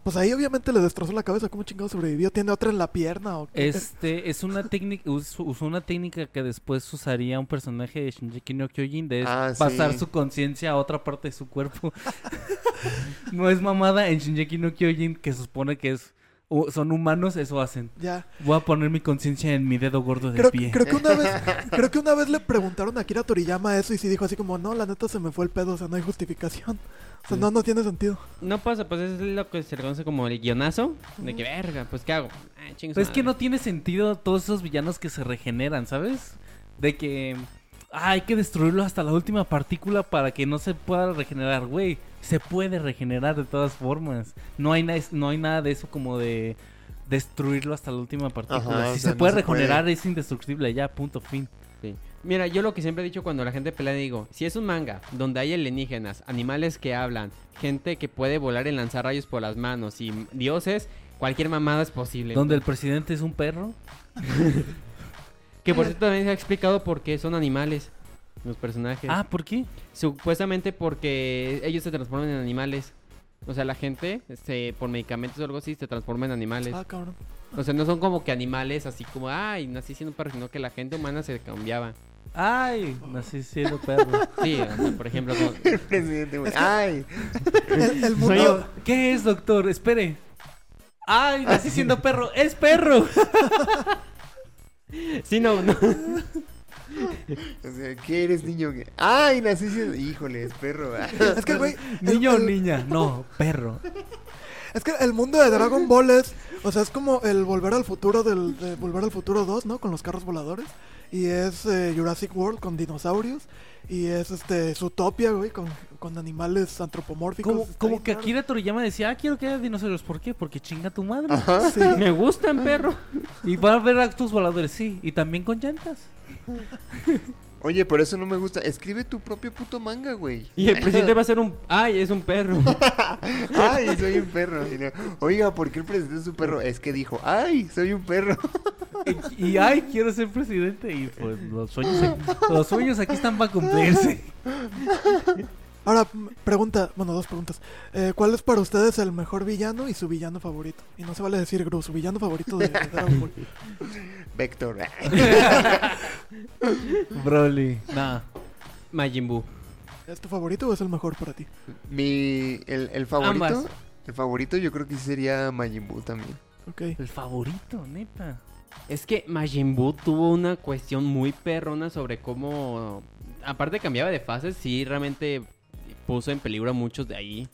Pues ahí obviamente le destrozó la cabeza, ¿cómo chingado sobrevivió? ¿Tiene otra en la pierna o qué? Este es una técnica, us- usó una técnica que después usaría un personaje de Shinji no Kyojin de Ah, pasar sí. su conciencia a otra parte de su cuerpo. no es mamada en Shinji no Kyojin que se supone que es u- son humanos, eso hacen. Ya. Voy a poner mi conciencia en mi dedo gordo del Creo, pie. creo que una vez creo que una vez le preguntaron a Akira Toriyama eso y sí dijo así como no la neta se me fue el pedo o sea no hay justificación o sea Sí. no no tiene sentido No pasa, pues es lo que se le conoce como el guionazo. De que, verga, pues ¿qué hago? Ah, Pero es que no tiene sentido todos esos villanos que se regeneran, ¿sabes? De que ah, hay que destruirlo hasta la última partícula para que no se pueda regenerar, güey. Se puede regenerar de todas formas. No hay, no hay nada de eso como de destruirlo hasta la última partícula. Ajá, si o sea, se puede no se puede. regenerar es indestructible, ya, punto, fin. Mira, yo lo que siempre he dicho cuando la gente pelea, digo, si es un manga donde hay alienígenas, animales que hablan, gente que puede volar y lanzar rayos por las manos y dioses, cualquier mamada es posible. Donde el presidente es un perro. Que por cierto también se ha explicado por qué son animales los personajes. Ah, ¿por qué? Supuestamente porque ellos se transforman en animales. O sea, la gente, este, por medicamentos o algo así, se transforma en animales. ah cabrón O sea, no son como que animales así como, ay, nací siendo un perro, sino que la gente humana se cambiaba. Ay, nací siendo perro. Sí, o sea, por ejemplo, como- El presidente, güey. Ay, el, el Soy mundo yo. ¿Qué es, doctor? Espere. Ay, nací siendo perro. ¡Es perro! Sí, no, no. o sea, ¿qué eres, niño? Ay, nací siendo... Híjole, es perro. es que güey el- ¿Niño o niña? No, perro. es que el mundo de Dragon Ball es o sea es como el volver al futuro del de volver al futuro 2 no con los carros voladores y es eh, Jurassic World con dinosaurios y es este Zootopia güey con, con animales antropomórficos Como, como que. Akira Toriyama decía, ah, quiero que haya dinosaurios. ¿Por qué? Porque chinga tu madre. Sí. Me gustan, perro. Y va a haber actos voladores, sí. Y también con llantas. Oye, por eso no me gusta. Escribe tu propio puto manga, güey. Y el presidente va a ser un, ay, es un perro. Ay, soy un perro. Oiga, ¿por qué el presidente es un perro? Es que dijo, ay, soy un perro. Y, y, ay, quiero ser presidente. Y pues los sueños, aquí- los sueños aquí están para cumplirse. Ahora, pregunta, bueno, dos preguntas. Eh, ¿Cuál es para ustedes el mejor villano y su villano favorito? Y no se vale decir Gru, su villano favorito de, de Dragon Ball. Vector. Broly. Nah. Majin Buu. ¿Es tu favorito o es el mejor para ti? Mi... El, el favorito... Ambas. El favorito yo creo que sería Majin Buu también. Ok. El favorito, neta. Es que Majin Buu tuvo una cuestión muy perrona sobre cómo, aparte cambiaba de fases, sí realmente puso en peligro a muchos de ahí.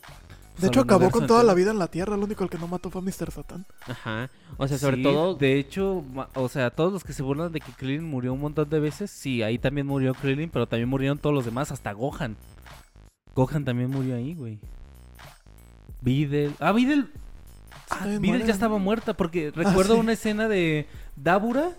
De hecho, acabó con toda la vida en la Tierra. Lo único el que no mató fue a Mr. Satan. Ajá. O sea, sobre Sí, todo De hecho, o sea, todos los que se burlan de que Krillin murió un montón de veces, sí, ahí también murió Krillin, pero también murieron todos los demás, hasta Gohan. Gohan también murió ahí, güey. Videl. Ah, Videl. Ah, Videl ya estaba muerta porque recuerdo sí. una escena de Dabura,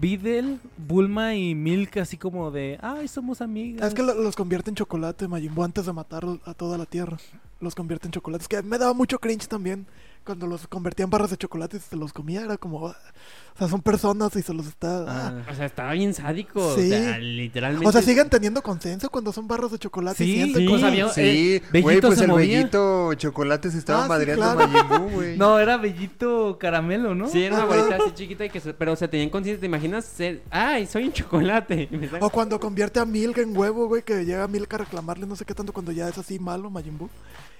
Videl, Bulma y Milk así como de, ay, somos amigas. Es que lo- los convierte en chocolate, Majin antes de matar a toda la Tierra. Los convierte en chocolate. Es que me daba mucho cringe también. Cuando los convertía en barras de chocolate y se los comía, era como... O sea, son personas y se los está... ah. Ah. O sea, estaba bien sádico. Sí. O sea, literalmente. O sea, siguen teniendo conciencia cuando son barras de chocolate y Sí, sienten sí. cosas. había- Sí, eh, güey, pues se el movía. bellito chocolate se estaba Ah, sí, madreando claro. Majin Buu, güey. No, era Bellito Caramelo, ¿no? Sí, era una bolita así chiquita y que se- pero o sea, tenían conciencia, ¿te imaginas ser, ay, soy un chocolate? Y O cuando convierte a Milk en huevo, güey, que llega Milk a reclamarle no sé qué tanto cuando ya es así malo, Majin Buu.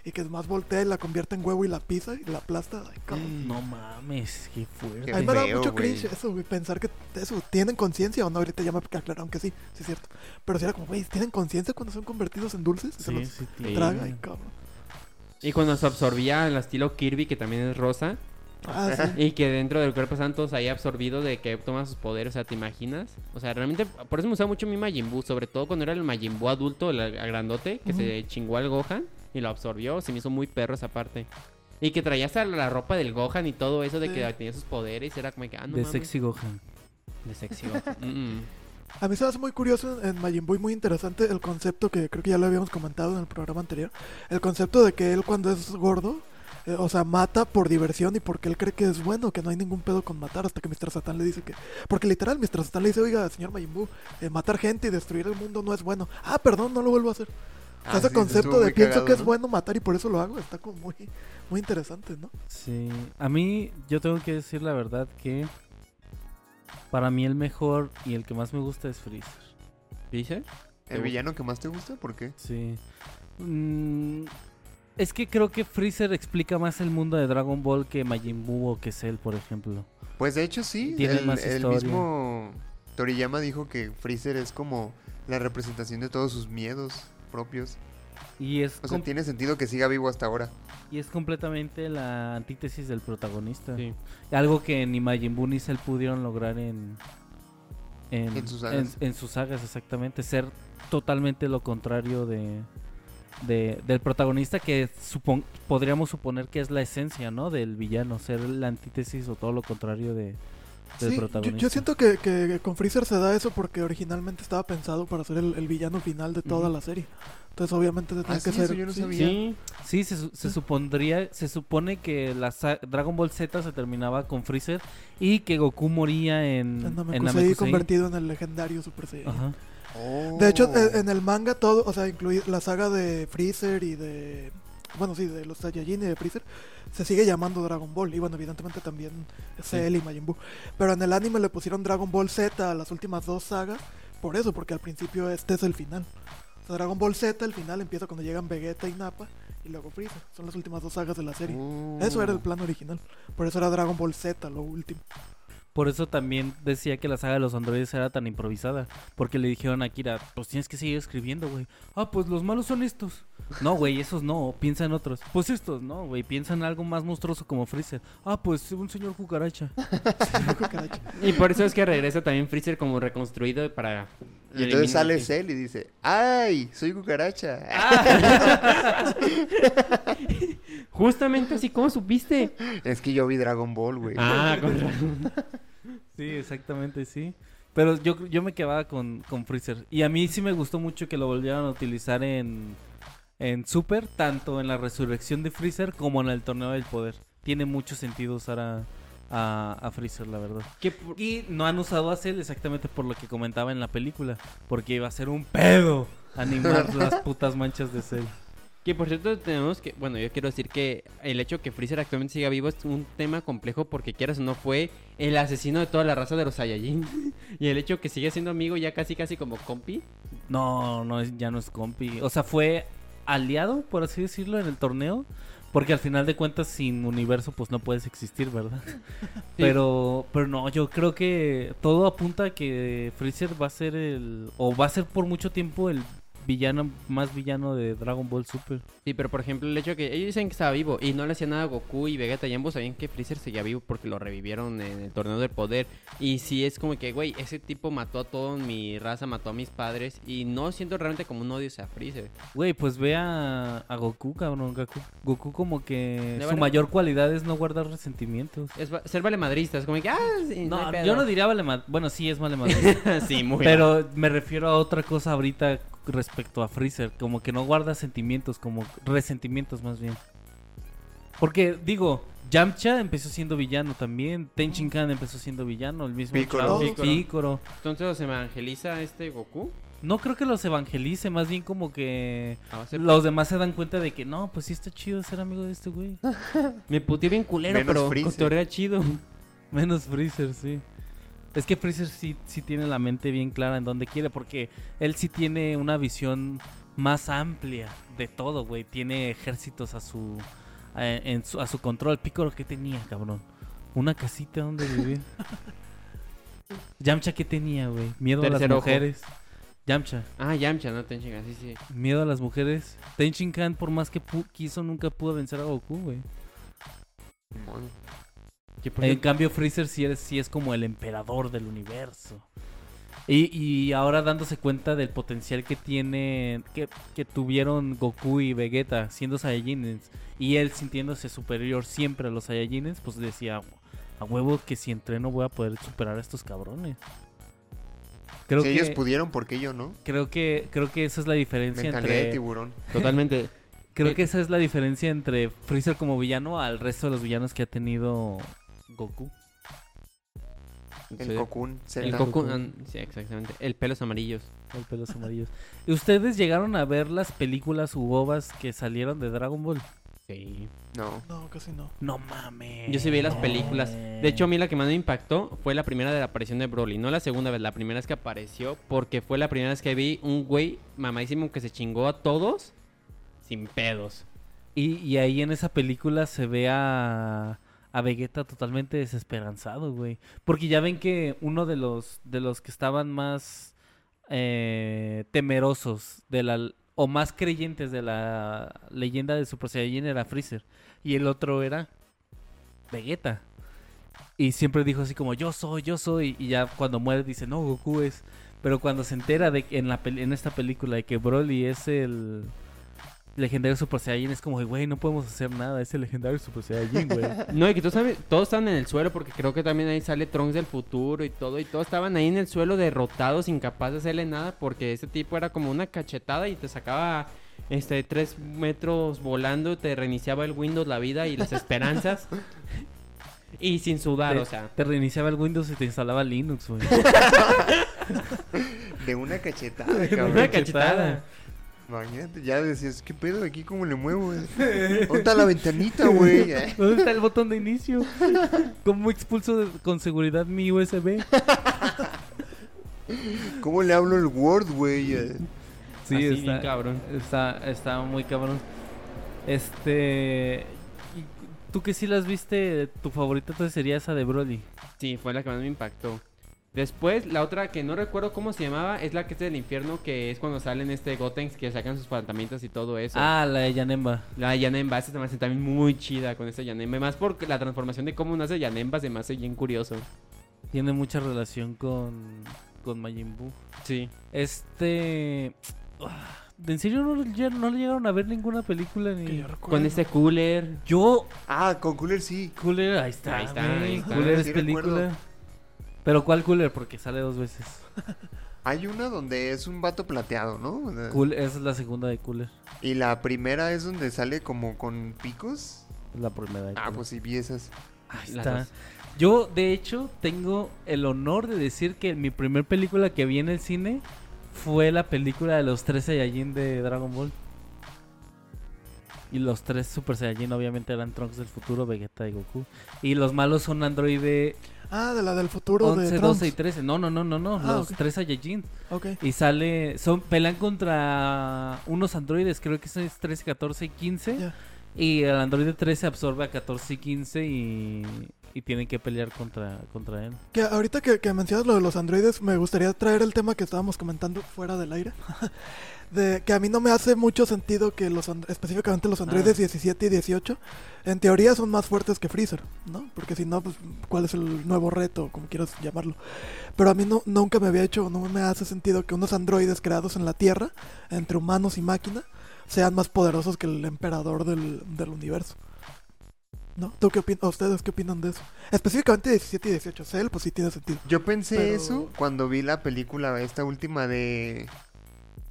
Y que más voltea y la convierte en huevo y la pisa y la aplasta. Ay, cabrón. No mames, qué fuerte. A mí me da mucho cringe eso, güey, pensar que eso, ¿tienen conciencia o no? Ahorita ya me aclararon que sí, sí es cierto. Pero si era como, güey, ¿tienen conciencia cuando son convertidos en dulces? Y se los sí, traga y cabrón. Y cuando se absorbía el estilo Kirby, que también es rosa, Ah, sí. y que dentro del cuerpo están todos ahí absorbidos de que toma sus poderes, o sea, ¿te imaginas? O sea, realmente, por eso me gustaba mucho mi Majin Buu, sobre todo cuando era el Majin Buu adulto, el grandote, que se chingó al Gohan y lo absorbió, se me hizo muy perro esa parte. Y que traía hasta la ropa del Gohan y todo eso de Sí. que tenía sus poderes, era como que, ah, no de mames. Sexy Gohan. De sexy Gohan. Mm, mm. A mí se me hace muy curioso en Majin Buu y muy interesante el concepto que creo que ya lo habíamos comentado en el programa anterior. El concepto de que él cuando es gordo, eh, o sea, mata por diversión y porque él cree que es bueno, que no hay ningún pedo con matar hasta que Mr. Satan le dice que... Porque literal, Mr. Satan le dice, oiga, señor Majin Buu, eh, matar gente y destruir el mundo no es bueno. Ah, perdón, no lo vuelvo a hacer. Ah, ese sí, concepto de pienso cagado, que es ¿no? bueno matar y por eso lo hago está como muy, muy interesante, ¿no? Sí, a mí yo tengo que decir la verdad que para mí el mejor y el que más me gusta es Freezer. ¿Dice? ¿El villano que más te gusta? ¿Por qué? Sí. Mm, es que creo que Freezer explica más el mundo de Dragon Ball que Majin Buu o que Cell, por ejemplo. Pues de hecho sí. Tiene el, más el historia. mismo Toriyama dijo que Freezer es como la representación de todos sus miedos propios. Y es, O sea, tiene sentido que siga vivo hasta ahora. y es completamente la antítesis del protagonista. Sí. Algo que ni Majin Buu ni Cell pudieron lograr en... En, En sus sagas. en- en sus sagas, exactamente. Ser totalmente lo contrario de, de- del protagonista que supon- podríamos suponer que es la esencia, ¿no? Del villano. Ser la antítesis o todo lo contrario de, del Sí, yo, protagonista. yo siento que, que con Freezer se da eso porque originalmente estaba pensado para ser el, el villano final de toda la serie. Entonces obviamente tenía Ah, que sí, ser... eso yo no sí. sabía. Sí. Sí, se, su- se supondría, se supone que la Dragon Ball Z se terminaba con Freezer y que Goku moría en, En en Namekusei Namekusei. convertido en el legendario Super Saiyan. Ajá. De hecho, Oh. eh, en el manga todo, o sea, incluida la saga de Freezer y de... Bueno, sí, de los Saiyajin y de Freezer, se sigue llamando Dragon Ball. Y bueno, evidentemente también Cell y Majin Buu. Pero en el anime le pusieron Dragon Ball Z a las últimas dos sagas, por eso, porque al principio este es el final. O sea, Dragon Ball Z, el final empieza cuando llegan Vegeta y Nappa, y luego Freezer. Son las últimas dos sagas de la serie. Oh. Eso era el plan original. Por eso era Dragon Ball Z, lo último. Por eso también decía que la saga de los androides era tan improvisada. Porque le dijeron a Kira, pues tienes que seguir escribiendo, güey. Ah, pues los malos son estos. No, güey, esos no, piensa en otros. Pues estos, no, güey, piensa en algo más monstruoso como Freezer. Ah, pues un señor cucaracha. Cucaracha. Y por eso es que regresa también Freezer como reconstruido para... Y entonces sale. Cell y dice, ¡ay! Soy cucaracha. Ah. Justamente así, ¿cómo supiste? Es que yo vi Dragon Ball, güey. Ah, con razón. Sí, exactamente, sí. Pero yo, yo me quedaba con, con Freezer. Y a mí sí me gustó mucho que lo volvieran a utilizar en, en Super, tanto en la resurrección de Freezer como en el torneo del poder. Tiene mucho sentido usar a, a, a Freezer, la verdad. Que Y no han usado a Cell exactamente por lo que comentaba en la película. Porque iba a ser un pedo animar las putas manchas de Cell. Que por cierto tenemos que, bueno, yo quiero decir que el hecho que Freezer actualmente siga vivo es un tema complejo porque quieras o no fue el asesino de toda la raza de los Saiyajin. y el hecho que sigue siendo amigo ya casi casi como compi. No, no, ya no es compi. O sea, fue aliado, por así decirlo, en el torneo. Porque al final de cuentas, sin universo, pues no puedes existir, ¿verdad? Pero, pero no, yo creo que todo apunta a que Freezer va a ser el. O va a ser por mucho tiempo el villano más villano de Dragon Ball Super. Sí, pero por ejemplo el hecho que ellos dicen que estaba vivo y no le hacía nada a Goku y Vegeta y ambos sabían que Freezer seguía vivo porque lo revivieron en el torneo del poder. Y sí es como que, güey, ese tipo mató a toda mi raza, mató a mis padres y no siento realmente como un odio hacia Freezer. Güey, pues ve a, a Goku, cabrón. Goku, Goku como que su vale- mayor cualidad es no guardar resentimientos. Es va- ser valemadrista, es como que, ah, sí, no, No, hay pedo". yo no diría vale Bueno, sí es vale sí, muy Pero me refiero a otra cosa ahorita respecto a Freezer, como que no guarda sentimientos, como resentimientos más bien. Porque digo, Yamcha empezó siendo villano también, Tenchin Khan empezó siendo villano, el mismo Piccolo. Piccolo. Piccolo. Entonces los evangeliza este Goku. No creo que los evangelice, más bien como que a base- los demás se dan cuenta de que no, pues sí está chido ser amigo de este güey. Me puteé bien culero, Menos pero cotorrea chido. Menos Freezer, sí. Es que Freezer sí, sí tiene la mente bien clara en donde quiere, porque él sí tiene una visión más amplia de todo, güey. Tiene ejércitos a su, a, en su, a su control. Piccolo, ¿qué tenía, cabrón? Una casita donde vivir. Yamcha, ¿qué tenía, güey? Miedo a las ojo. mujeres. Yamcha. Ah, Yamcha, no te chingas, sí, sí. Miedo a las mujeres. Ten Shinkan, por más que quiso, nunca pudo vencer a Goku, güey. En cambio, Freezer sí es, sí es como el emperador del universo. Y, y ahora dándose cuenta del potencial que tiene, que, que tuvieron Goku y Vegeta siendo Saiyajines, y él sintiéndose superior siempre a los Saiyajines, pues decía, a huevo que si entreno voy a poder superar a estos cabrones. Creo si que, ellos pudieron, ¿por qué yo no? creo que, creo que esa es la diferencia Mentalidad de entre, tiburón. Totalmente. creo Eh, que esa es la diferencia entre Freezer como villano al resto de los villanos que ha tenido Goku. El. Cocoon. El ah, sí, exactamente. El pelos amarillos. El pelos amarillos. ¿Y ustedes llegaron a ver las películas u ovas que salieron de Dragon Ball? Sí. No. No, casi no. No mames. Yo sí vi las películas. De hecho, a mí la que más me impactó fue la primera de la aparición de Broly. No la segunda vez, la primera vez que apareció. Porque fue la primera vez que vi un güey mamadísimo que se chingó a todos sin pedos. Y, y ahí en esa película se ve a, a Vegeta totalmente desesperanzado, güey. Porque ya ven que uno de los, de los que estaban más eh, temerosos de la, o más creyentes de la leyenda de Super Saiyajin era Freezer. Y el otro era Vegeta. Y siempre dijo así como, yo soy, yo soy. Y ya cuando muere dice, no, Goku es. Pero cuando se entera de que en, la, en esta película de que Broly es el legendario Super Saiyajin, es como, güey, no podemos hacer nada, es el legendario Super Saiyajin, güey. No, y que todos, saben- todos estaban en el suelo porque creo que también ahí sale Trunks del futuro y todo. Y todos estaban ahí en el suelo derrotados, incapaz de hacerle nada porque ese tipo era como una cachetada y te sacaba este tres metros volando, te reiniciaba el Windows, la vida y las esperanzas. y sin sudar, te, o sea. te reiniciaba el Windows y te instalaba Linux, güey. De una cachetada, cabrón. Una cachetada. Imagínate, ya decías, ¿qué pedo aquí? ¿Cómo le muevo? güey? ¿Dónde está la ventanita, güey? ¿Dónde está el botón de inicio? ¿Cómo expulso de- con seguridad mi USB? ¿Cómo le hablo el Word, güey? Sí, Así, está, bien cabrón. Está, está muy cabrón. Este... ¿y ¿Tú que sí las viste? Tu favorita entonces sería esa de Broly. Sí, fue la que más me impactó. Después, la otra que no recuerdo cómo se llamaba, es la que es del infierno, que es cuando salen este Gotenks que sacan sus fantasmitas y todo eso. Ah, la de Yanemba. La Yanemba, esa se me hace también muy chida con esta Yanemba. Más porque la transformación de cómo nace Yanemba se me hace bien curioso. Tiene mucha relación con, con Majin Buu. Sí. Este... ah, ¿En serio no, no le llegaron a ver ninguna película ni...? Con este cooler. Yo... Ah, con Cooler sí. Cooler, ahí está. Ahí está, ahí está. Cooler Sí es película. recuerdo. Pero ¿cuál Cooler? Porque sale dos veces. Hay una donde es un vato plateado, ¿no? Cool, esa es la segunda de Cooler. Y la primera es donde sale como con picos. Es la primera de Ah, Cooler. pues sí, vi esas. Ahí está. Yo, de hecho, tengo el honor de decir que mi primer película que vi en el cine fue la película de los tres Saiyajin de Dragon Ball. Y los tres Super Saiyajin obviamente eran Trunks del futuro, Vegeta y Goku. Y los malos son Android Ah, de la del futuro 11, de 12 y Trunks. 13. No, no, no, no, no. Ah, los ok. tres Saiyajin. Ok. Y sale, son, pelean contra unos androides, creo que son 13, 14 y 15. Ya. Y el androide 13 absorbe a 14 y 15 y, y tienen que pelear contra, contra él. Que ahorita que, que mencionas lo de los androides, me gustaría traer el tema que estábamos comentando fuera del aire. de que a mí no me hace mucho sentido que los específicamente los androides Ah. 17 y 18 en teoría son más fuertes que Freezer, ¿no? Porque si no, pues cuál es el nuevo reto, como quieras llamarlo. Pero a mí no, nunca me había hecho, no me hace sentido que unos androides creados en la Tierra, entre humanos y máquina, sean más poderosos que el emperador del, del universo. ¿No? ¿Tú qué opinas? ¿Ustedes qué opinan de eso? Específicamente 17 y 18. Cell, pues sí tiene sentido. Yo pensé Pero- eso cuando vi la película, esta última de...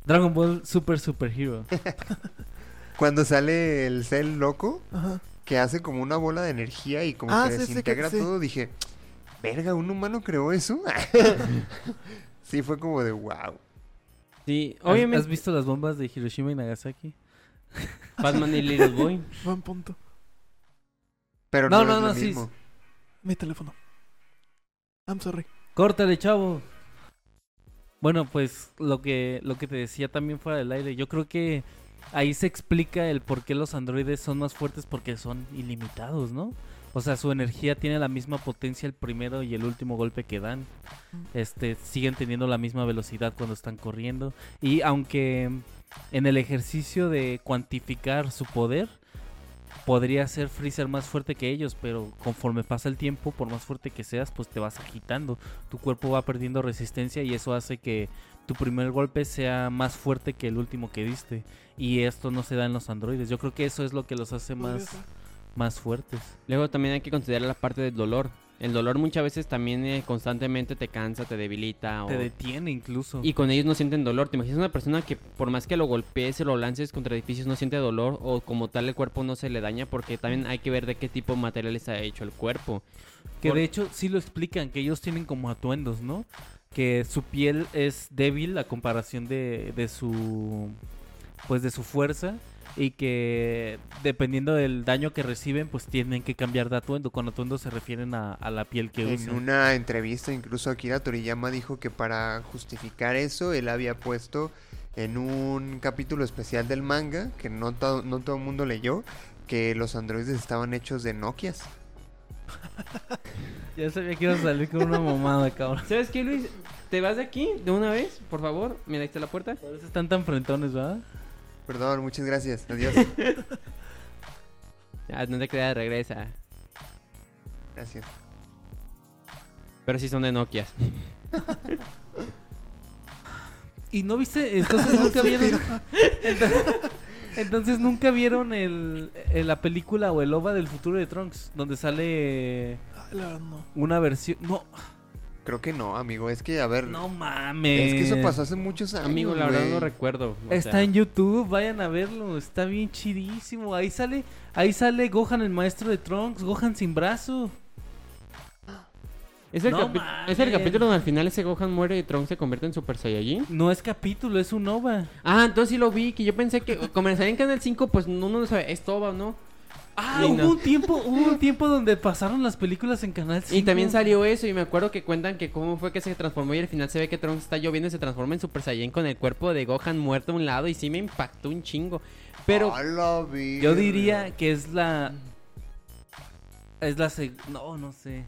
Dragon Ball Super Super Hero. Cuando sale el Cell loco, Ajá. que hace como una bola de energía y como Ah, que sí, sí, que- desintegra sí. todo, dije, verga, ¿un humano creó eso? sí, fue como de wow. Sí, ¿Has- obviamente. ¿Has visto las bombas de Hiroshima y Nagasaki? Batman y Little Boy. Buen punto. Pero No, no, no, es no, lo sí, mismo. Mi teléfono. I'm sorry. Córtale, chavo. Bueno, pues lo que, lo que te decía también fuera del aire, yo creo que ahí se explica el por qué los androides son más fuertes porque son ilimitados, ¿no? O sea, su energía tiene la misma potencia el primero y el último golpe que dan. Este, siguen teniendo la misma velocidad cuando están corriendo. Y aunque en el ejercicio de cuantificar su poder, podría ser Freezer más fuerte que ellos, pero conforme pasa el tiempo, por más fuerte que seas, pues te vas agitando. Tu cuerpo va perdiendo resistencia y eso hace que tu primer golpe sea más fuerte que el último que diste. Y esto no se da en los androides. Yo creo que eso es lo que los hace más. Más fuertes. Luego también hay que considerar la parte del dolor. El dolor muchas veces también eh, constantemente te cansa, te debilita. O... Te detiene incluso. Y con ellos no sienten dolor. ¿Te imaginas una persona que por más que lo golpees o lo lances contra edificios no siente dolor o como tal el cuerpo no se le daña? Porque también hay que ver de qué tipo de material está hecho el cuerpo. Que Por- de hecho sí lo explican, que ellos tienen como atuendos, ¿no? Que su piel es débil a comparación de, de su pues de su fuerza y que dependiendo del daño que reciben pues tienen que cambiar de atuendo. Con atuendo se refieren a, a la piel que En usan. una entrevista, incluso Akira Toriyama dijo que para justificar eso, él había puesto en un capítulo especial del manga, que no, to- no todo el mundo leyó, que los androides estaban hechos de Nokias. Ya sabía que iba a salir con una mamada, cabrón. ¿Sabes qué, Luis? ¿Te vas de aquí de una vez, por favor? Mira, ahí está la puerta. Por eso están tan frentones, ¿verdad? Perdón, muchas gracias. Adiós. Ya, no te creas, regresa. Gracias. Pero sí son de Nokia. Y no viste, entonces nunca vieron. Entonces, entonces nunca vieron el, el- la película o el OVA del futuro de Trunks, donde sale Ay, la verdad, no. una versión. No, Creo que no, amigo. Es que, a ver, no mames. es que eso pasó hace muchos años. Amigo, la verdad no recuerdo. Está sea, en YouTube, vayan a verlo, está bien chidísimo. Ahí sale, ahí sale Gohan el maestro de Trunks, Gohan sin brazo. ¿Es el, No. ¿Es el capítulo donde al final ese Gohan muere y Trunks se convierte en Super Saiyajin? No es capítulo, es un OVA. Ah, entonces sí lo vi, que yo pensé que como en Canal 5, pues no, uno no sabe, ¿es Toba o no? Ah, Y hubo no. un tiempo, hubo un tiempo donde pasaron las películas en Canal 5. Y también salió eso y me acuerdo que cuentan que cómo fue que se transformó y al final se ve que Trunks está lloviendo y se transforma en Super Saiyan con el cuerpo de Gohan muerto a un lado y sí me impactó un chingo. Pero Yo diría que es la. Es la. seg- No, no sé.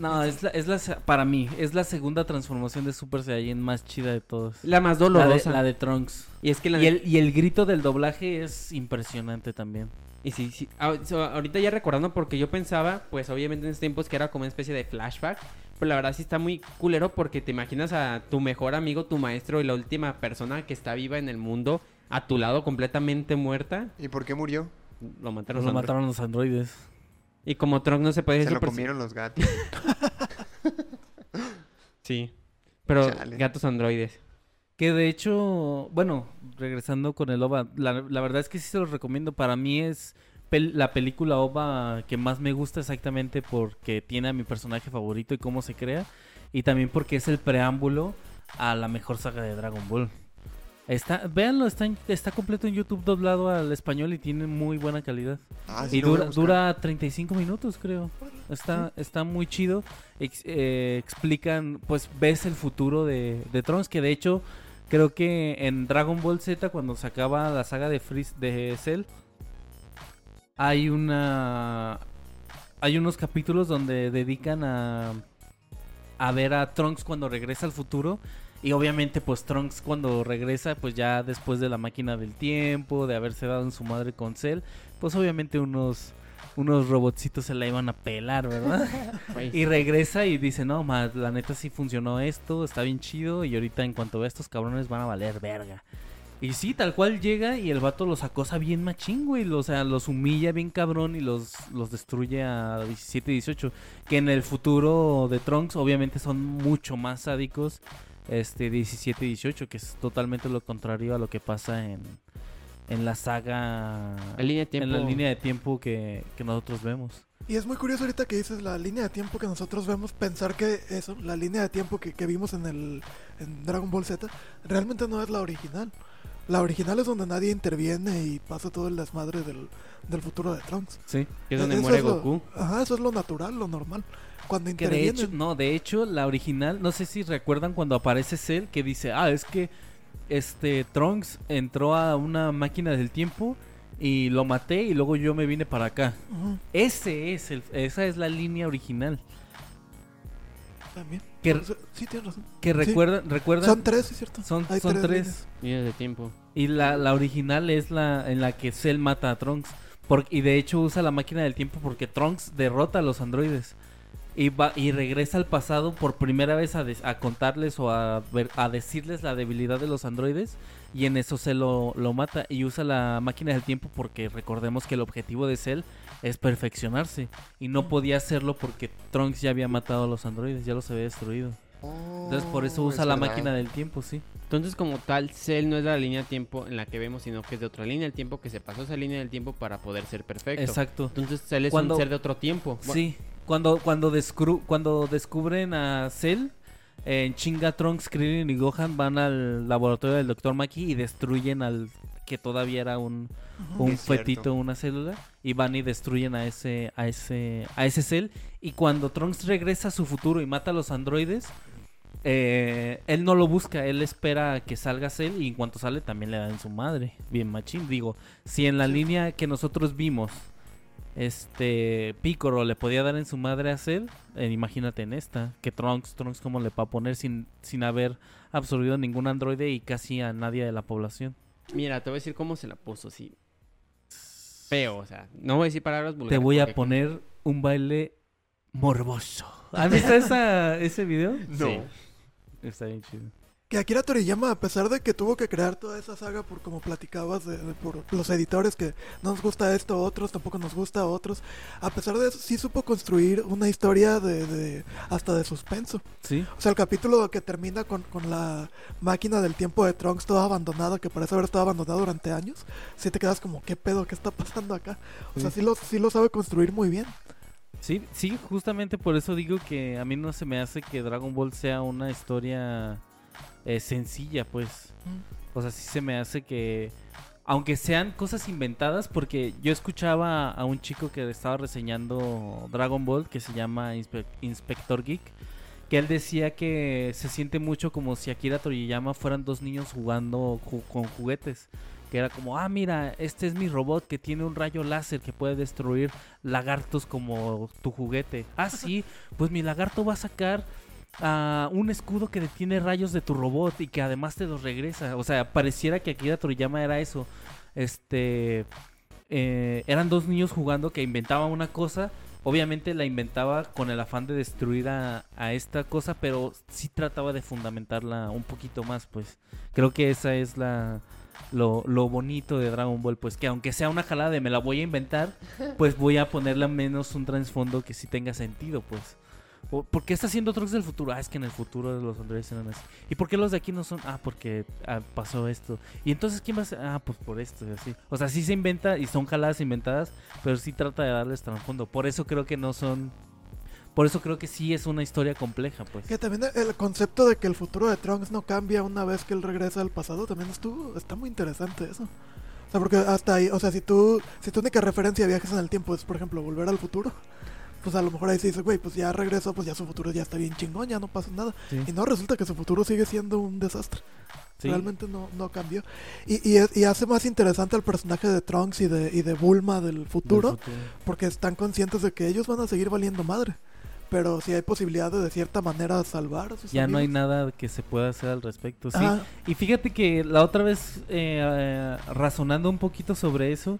No, es la, es la. Para mí, es la segunda transformación de Super Saiyan más chida de todos. la más La de, dolorosa. la de Trunks. Y es que la Y el, y el grito del doblaje es impresionante también. Y sí, sí. Ah, ahorita ya recordando porque yo pensaba, pues obviamente en esos tiempos que era como una especie de flashback. Pero la verdad sí está muy culero porque te imaginas a tu mejor amigo, tu maestro y la última persona que está viva en el mundo a tu lado completamente muerta. ¿Y por qué murió? Lo mataron. Lo mataron los androides. Y como Trunks no se puede Se lo comieron los gatos. Sí. Pero Chale. gatos androides. Que de hecho, bueno, regresando con el OVA, la, la verdad es que sí se los recomiendo. Para mí es pel- la película OVA que más me gusta exactamente porque tiene a mi personaje favorito y cómo se crea. Y también porque es el preámbulo a la mejor saga de Dragon Ball. Está, véanlo, está, en- está completo en YouTube doblado al español y tiene muy buena calidad. Ah, sí y lo voy a dura, buscar. dura 35 minutos, creo. Está, está muy chido. Ex- eh, explican, pues ves el futuro de, de Trunks, que de hecho creo que en Dragon Ball Z, cuando se acaba la saga de Freeze, de Cell, hay una... Hay unos capítulos donde dedican a, a ver a Trunks cuando regresa al futuro. Y obviamente, pues Trunks cuando regresa, pues ya después de la máquina del tiempo, de haberse dado en su madre con Cell, pues obviamente unos, unos robotcitos se la iban a pelar, ¿verdad? Güey, y regresa y dice, no, más la neta sí funcionó esto, está bien chido, y ahorita en cuanto vea a estos cabrones van a valer verga. Y sí, tal cual llega y el vato los acosa bien machín, güey. O sea, los humilla bien cabrón y los, los destruye a 17 y 18. Que en el futuro de Trunks obviamente son mucho más sádicos. Este 17 y 18, que es totalmente lo contrario a lo que pasa en, en la saga... La línea de tiempo. En la línea de tiempo que, que nosotros vemos. Y es muy curioso ahorita que dices la línea de tiempo que nosotros vemos, pensar que eso, la línea de tiempo que, que vimos en el en Dragon Ball Z, realmente no es la original. La original es donde nadie interviene y pasa todo el desmadre del, del futuro de Trunks. Sí. Que es donde Eso muere es lo- Goku. Ajá, eso es lo natural, lo normal. Cuando Que de intervienen... hecho, no, de hecho, la original, no sé si recuerdan cuando aparece Cell que dice, ah, es que este Trunks entró a una máquina del tiempo y lo maté y luego yo me vine para acá. Ese es el, esa es la línea original. También. Que- sí, tienes razón. Que Sí. recuerdan, recuerdan Son tres, sí, cierto. Son- Hay son tres. líneas. Líneas de tiempo. y la, la original es la en la que Cell mata a Trunks. Por- y de hecho usa la máquina del tiempo porque Trunks derrota a los androides. Y, va, y regresa al pasado por primera vez a, des- a contarles o a, ver- a decirles la debilidad de los androides. Y en eso Cell lo, lo mata. Y usa la máquina del tiempo porque recordemos que el objetivo de Cell es perfeccionarse. Y no podía hacerlo porque Trunks ya había matado a los androides, ya los había destruido. Entonces por eso Oh, usa es la verdad. máquina del tiempo, sí. Entonces, como tal, Cell no es la línea de tiempo en la que vemos, sino que es de otra línea del tiempo que se pasó esa línea del tiempo para poder ser perfecto. Exacto. Entonces, Cell es Cuando- un ser de otro tiempo. Sí, cuando, cuando, descru- cuando descubren a Cell, en Chinga, Trunks, Krillin y Gohan van al laboratorio del Dr. Maki y destruyen al que todavía era un, un fetito, una célula, y van y destruyen a ese, a ese, a ese Cell. Y cuando Trunks regresa a su futuro y mata a los androides, eh, él no lo busca, él espera a que salga Cell y en cuanto sale también le dan su madre. Bien machín, digo, si en la línea que nosotros vimos este Piccolo le podía dar en su madre a Cell, eh, imagínate en esta, que Trunks, Trunks cómo le va a poner sin, sin haber absorbido ningún androide y casi a nadie de la población. Mira, te voy a decir cómo se la puso, así. Feo, o sea, no voy a decir palabras Te vulgares. voy a poner un baile morboso. ¿Has visto esa, ese video? No. Sí. Está bien chido. Que Akira Toriyama, a pesar de que tuvo que crear toda esa saga por como platicabas de, de- por los editores que no nos gusta esto a otros, tampoco nos gusta a otros, a pesar de eso sí supo construir una historia de, de- hasta de suspenso. Sí, O sea, el capítulo que termina con, con la máquina del tiempo de Trunks toda abandonada, que parece haber estado abandonada durante años, sí te quedas como, ¿qué pedo? ¿Qué está pasando acá? O sea, sí lo, sí lo sabe construir muy bien. sí, sí, justamente por eso digo que a mí no se me hace que Dragon Ball sea una historia eh, sencilla, pues. O sea, sí se me hace que, aunque sean cosas inventadas, porque yo escuchaba a un chico que estaba reseñando Dragon Ball, que se llama Inspe- Inspector Geek, que él decía que se siente mucho como si Akira Toriyama fueran dos niños jugando ju- con juguetes. Que era como, ah, mira, este es mi robot que tiene un rayo láser que puede destruir lagartos como tu juguete. Ah, sí, pues mi lagarto va a sacar a un escudo que detiene rayos de tu robot y que además te los regresa. O sea, pareciera que Akira Toriyama era eso. Este. eh, eran dos niños jugando que inventaban una cosa. Obviamente la inventaba con el afán de destruir a, a esta cosa, pero sí trataba de fundamentarla un poquito más, pues. Creo que esa es la. Lo, lo bonito de Dragon Ball, pues que aunque sea una jalada de me la voy a inventar, pues voy a ponerle al menos un trasfondo que sí tenga sentido, pues. ¿Por qué está haciendo Trunks del futuro? Ah, es que en el futuro los androides eran así. ¿Y por qué los de aquí no son? Ah, porque ah, pasó esto. ¿Y entonces quién va a ser? Ah, pues por esto y así. O sea, sí se inventa y son jaladas inventadas, pero sí trata de darles trasfondo. Por eso creo que no son... Por eso creo que sí es una historia compleja, pues. Que también el concepto de que el futuro de Trunks no cambia una vez que él regresa al pasado también estuvo, está muy interesante eso. O sea, porque hasta ahí, o sea, si tú, si tu única referencia a viajes en el tiempo es, por ejemplo, volver al futuro, pues a lo mejor ahí se dice, güey, pues ya regreso, pues ya su futuro ya está bien chingón, ya no pasa nada. Sí. Y no, resulta que su futuro sigue siendo un desastre. Sí. Realmente no, no cambió. Y, y, hace más interesante al personaje de Trunks y de, y de Bulma del Del futuro, porque están conscientes de que ellos van a seguir valiendo madre. Pero si hay posibilidad de de cierta manera salvar a sus Ya no hay nada que se pueda hacer al respecto. Sí, Ajá. Y fíjate que la otra vez, eh, eh, razonando un poquito sobre eso,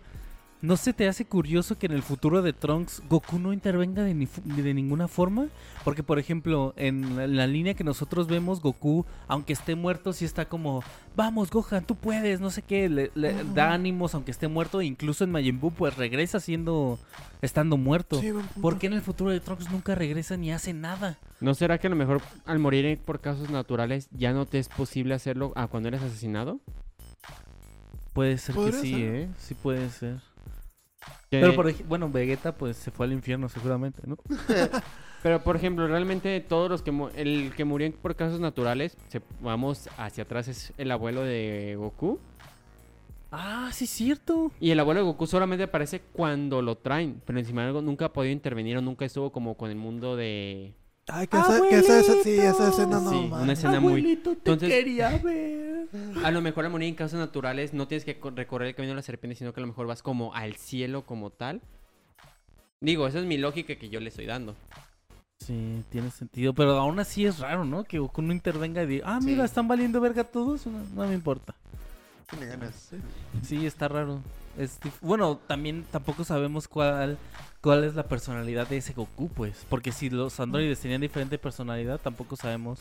¿no se te hace curioso que en el futuro de Trunks Goku no intervenga de, ni de ninguna forma? Porque, por ejemplo, en la, en la línea que nosotros vemos, Goku, aunque esté muerto, sí está como, vamos, Gohan, tú puedes, no sé qué, le, da ánimos aunque esté muerto. e Incluso en Majin Buu, pues regresa siendo, estando muerto. Sí. ¿Por qué en el futuro de Trunks nunca regresa ni hace nada? ¿No será que a lo mejor al morir por casos naturales ya no te es posible hacerlo a cuando eres asesinado? Puede ser que sí, ser. ¿eh? Sí puede ser. Pero por bueno, Vegeta pues se fue al infierno seguramente, ¿no? Pero por ejemplo, realmente todos los que el que murió por casos naturales, se- vamos hacia atrás es el abuelo de Goku Ah, sí es cierto. y el abuelo de Goku solamente aparece cuando lo traen, pero encima de algo nunca ha podido intervenir o nunca estuvo como con el mundo de Ay, que esa, que esa, esa- sí, esa escena no, Sí, man. una escena muy... Te Entonces- quería ver. A lo mejor al morir en causas naturales no tienes que co- recorrer el camino de la serpiente, sino que a lo mejor vas como al cielo como tal. Digo, esa es mi lógica que yo le estoy dando. Sí, tiene sentido. Pero aún así es raro, ¿no? Que Goku no intervenga y diga, ah, mira, Sí. están valiendo verga todos. No, no me importa. Tiene ganas. Sí, está raro. Es dif- bueno, también tampoco sabemos cuál, cuál es la personalidad de ese Goku, pues. Porque si los androides tenían diferente personalidad, tampoco sabemos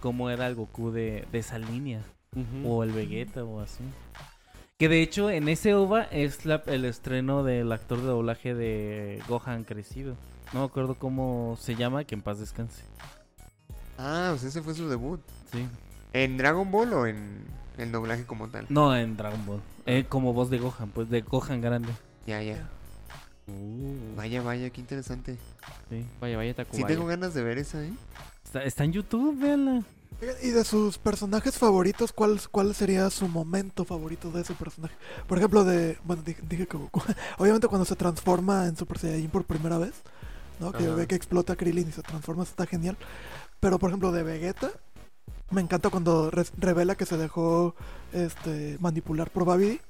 cómo era el Goku de, de esa línea. O el Vegeta o así. Que de hecho en ese OVA es la- el estreno del actor de doblaje de Gohan crecido. No me acuerdo cómo se llama, que en paz descanse. Ah, pues ese fue su debut. Sí. ¿En Dragon Ball o en el doblaje como tal? No en Dragon Ball. Eh, como voz de Gohan, pues de Gohan grande. Ya, ya. Uh, Vaya, vaya, qué interesante. Sí. vaya, vaya, Sí Tacubaya. tengo ganas de ver esa, ¿eh? Está, está en YouTube, véanla. Y de sus personajes favoritos, ¿cuál, ¿cuál sería su momento favorito de ese personaje? Por ejemplo, de. Bueno, dije, dije que Goku. Obviamente, cuando se transforma en Super Saiyajin por primera vez, ¿no? Que Ajá. ve que explota Krillin y se transforma, está genial. Pero, por ejemplo, de Vegeta, me encanta cuando re- revela que se dejó este manipular por Babidi.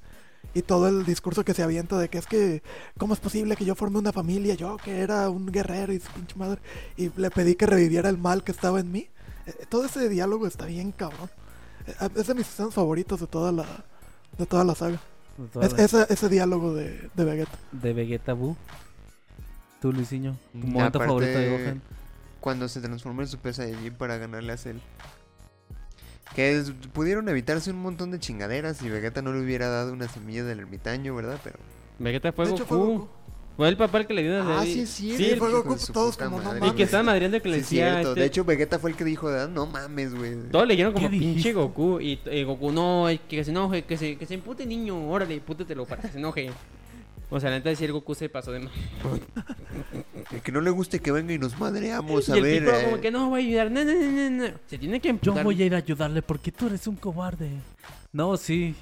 Y todo el discurso que se avienta de que es que, ¿cómo es posible que yo forme una familia? Yo que era un guerrero y su pinche madre. Y le pedí que reviviera el mal que estaba en mí. Eh, todo ese diálogo está bien cabrón. Eh, Es de mis escenas favoritos de toda la, de toda la saga. De, toda Es- la- ese, ese diálogo de, de Vegeta. de Vegeta Buu. Tú, Luisinho. Tu Mm, momento aparte- favorito de Gohan. Cuando se transformó en Super Saiyajin para ganarle a Cell. Que es- pudieron evitarse un montón de chingaderas si Vegeta no le hubiera dado una semilla del ermitaño, ¿verdad? Pero... Vegeta fue de hecho, fue Goku. Fue el papá el que le dio una Ah, sí, es cierto. Sí, fue Goku, todos como, no mames. Y que estaba madriando que le Sí, es decía. cierto. este- De hecho, Vegeta fue el que dijo, "Ah, no mames, güey. Todos le dijeron como ¿Qué pinche dijiste? Goku. Y, y Goku, no, es que se enoje, que se, que se impute niño. Órale, pútetelo para que se enoje. O sea, la neta decía el Goku se pasó de más. El que no le guste que venga y nos madreamos a y el ver. Eh. como que no voy a ayudar. No, no, no, no, no. Se tiene que Yo emputar. voy a ir a ayudarle porque tú eres un cobarde. No, sí.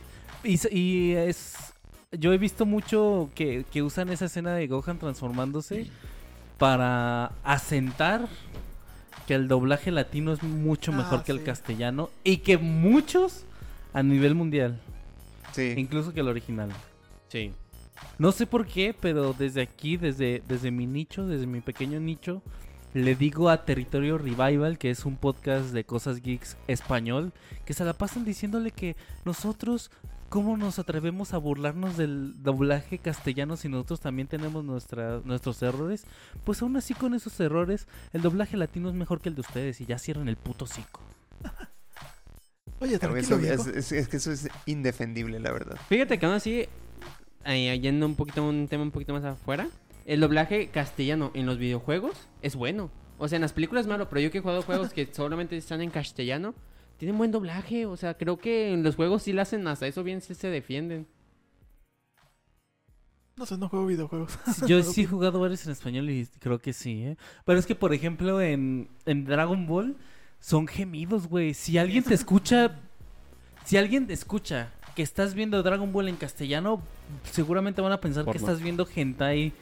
Y, s- y es. Yo he visto mucho que, que usan esa escena de Gohan transformándose para asentar que el doblaje latino es mucho mejor Ah, que el sí. castellano y que muchos a nivel mundial, Sí. incluso que el original. Sí. No sé por qué, pero desde aquí, desde, desde mi nicho, desde mi pequeño nicho, le digo a Territorio Revival, que es un podcast de cosas geeks español, que se la pasan diciéndole que nosotros, ¿cómo nos atrevemos a burlarnos del doblaje castellano si nosotros también tenemos nuestra, nuestros errores? Pues aún así con esos errores, el doblaje latino es mejor que el de ustedes y ya cierran el puto cico. Oye, tranquilo, eso- viejo. es, es- es que eso es indefendible, la verdad. Fíjate que aún así, ahí, yendo un poquito un tema un poquito más afuera, el doblaje castellano en los videojuegos es bueno. O sea, en las películas es malo, pero yo que he jugado juegos que solamente están en castellano, tienen buen doblaje. O sea, creo que en los juegos sí lo hacen hasta eso bien, sí se defienden. No sé, no juego videojuegos. Yo sí he jugado varios en español y creo que sí, ¿eh? Pero es que, por ejemplo, en, en Dragon Ball son gemidos, güey. Si alguien te escucha, si alguien te escucha que estás viendo Dragon Ball en castellano, seguramente van a pensar que estás viendo hentai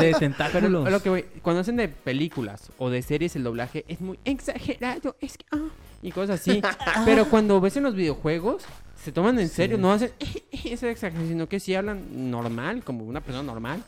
de tentáculos. A lo que voy, cuando hacen de películas o de series el doblaje es muy exagerado, es que ah, y cosas así. Pero cuando ves en los videojuegos se toman en serio, Sí. no hacen esa exageración, sino que sí hablan normal, como una persona normal.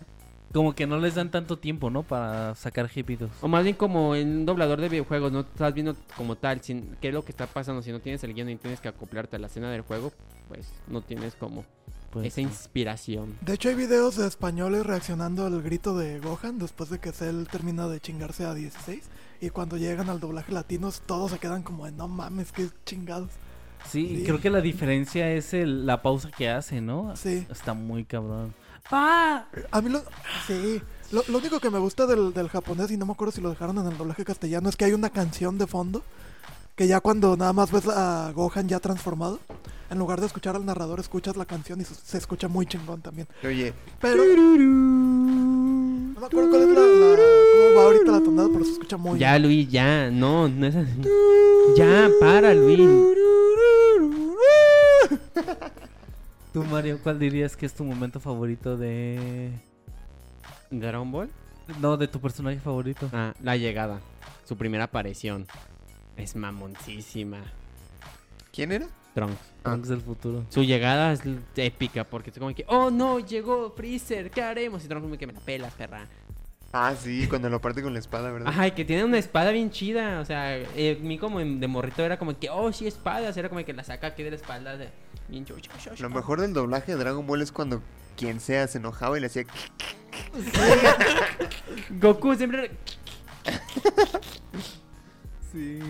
Como que no les dan tanto tiempo, ¿no? Para sacar gemidos. O más bien como en un doblador de videojuegos, no estás viendo como tal sin, qué es lo que está pasando. Si no tienes el guion y tienes que acoplarte a la escena del juego, pues no tienes como Pues, esa inspiración. De hecho, hay videos de españoles reaccionando al grito de Gohan después de que Cell termina de chingarse a 16. Y cuando llegan al doblaje latino, todos se quedan como de no mames, qué chingados. Sí, y Sí. creo que la diferencia es el- la pausa que hace, ¿no? Sí. Está muy cabrón. ¡Ah! A mí lo. Sí. Lo, lo único que me gusta del, del japonés, y no me acuerdo si lo dejaron en el doblaje castellano, es que hay una canción de fondo. Que ya cuando nada más ves a Gohan ya transformado, en lugar de escuchar al narrador, escuchas la canción y se, escucha muy chingón también. Oye, Pero. No me acuerdo cuál es la, la- cómo va ahorita la tonada, pero se escucha muy Ya, Luis, ya, no, no es así. Ya, para, Luis. Tú, Mario, ¿cuál dirías que es tu momento favorito de... ¿Dragon Ball? No, de tu personaje favorito? Ah, la llegada. su primera aparición. Es mamoncísima. ¿Quién era? Trunks. Trunks del futuro. Su llegada es épica porque es como que, oh no, llegó Freezer, ¿qué haremos? Y Trunks como que me la pelas, perra. Ah, sí, cuando lo parte con la espada, ¿verdad? Ajá, y que tiene una espada bien chida. O sea, eh, mi como de morrito era como que, oh, sí, espadas. Era como que la saca aquí de la espalda. De... bien. Lo mejor del doblaje de Dragon Ball es cuando quien sea se enojaba y le hacía... Goku siempre. era- Sí.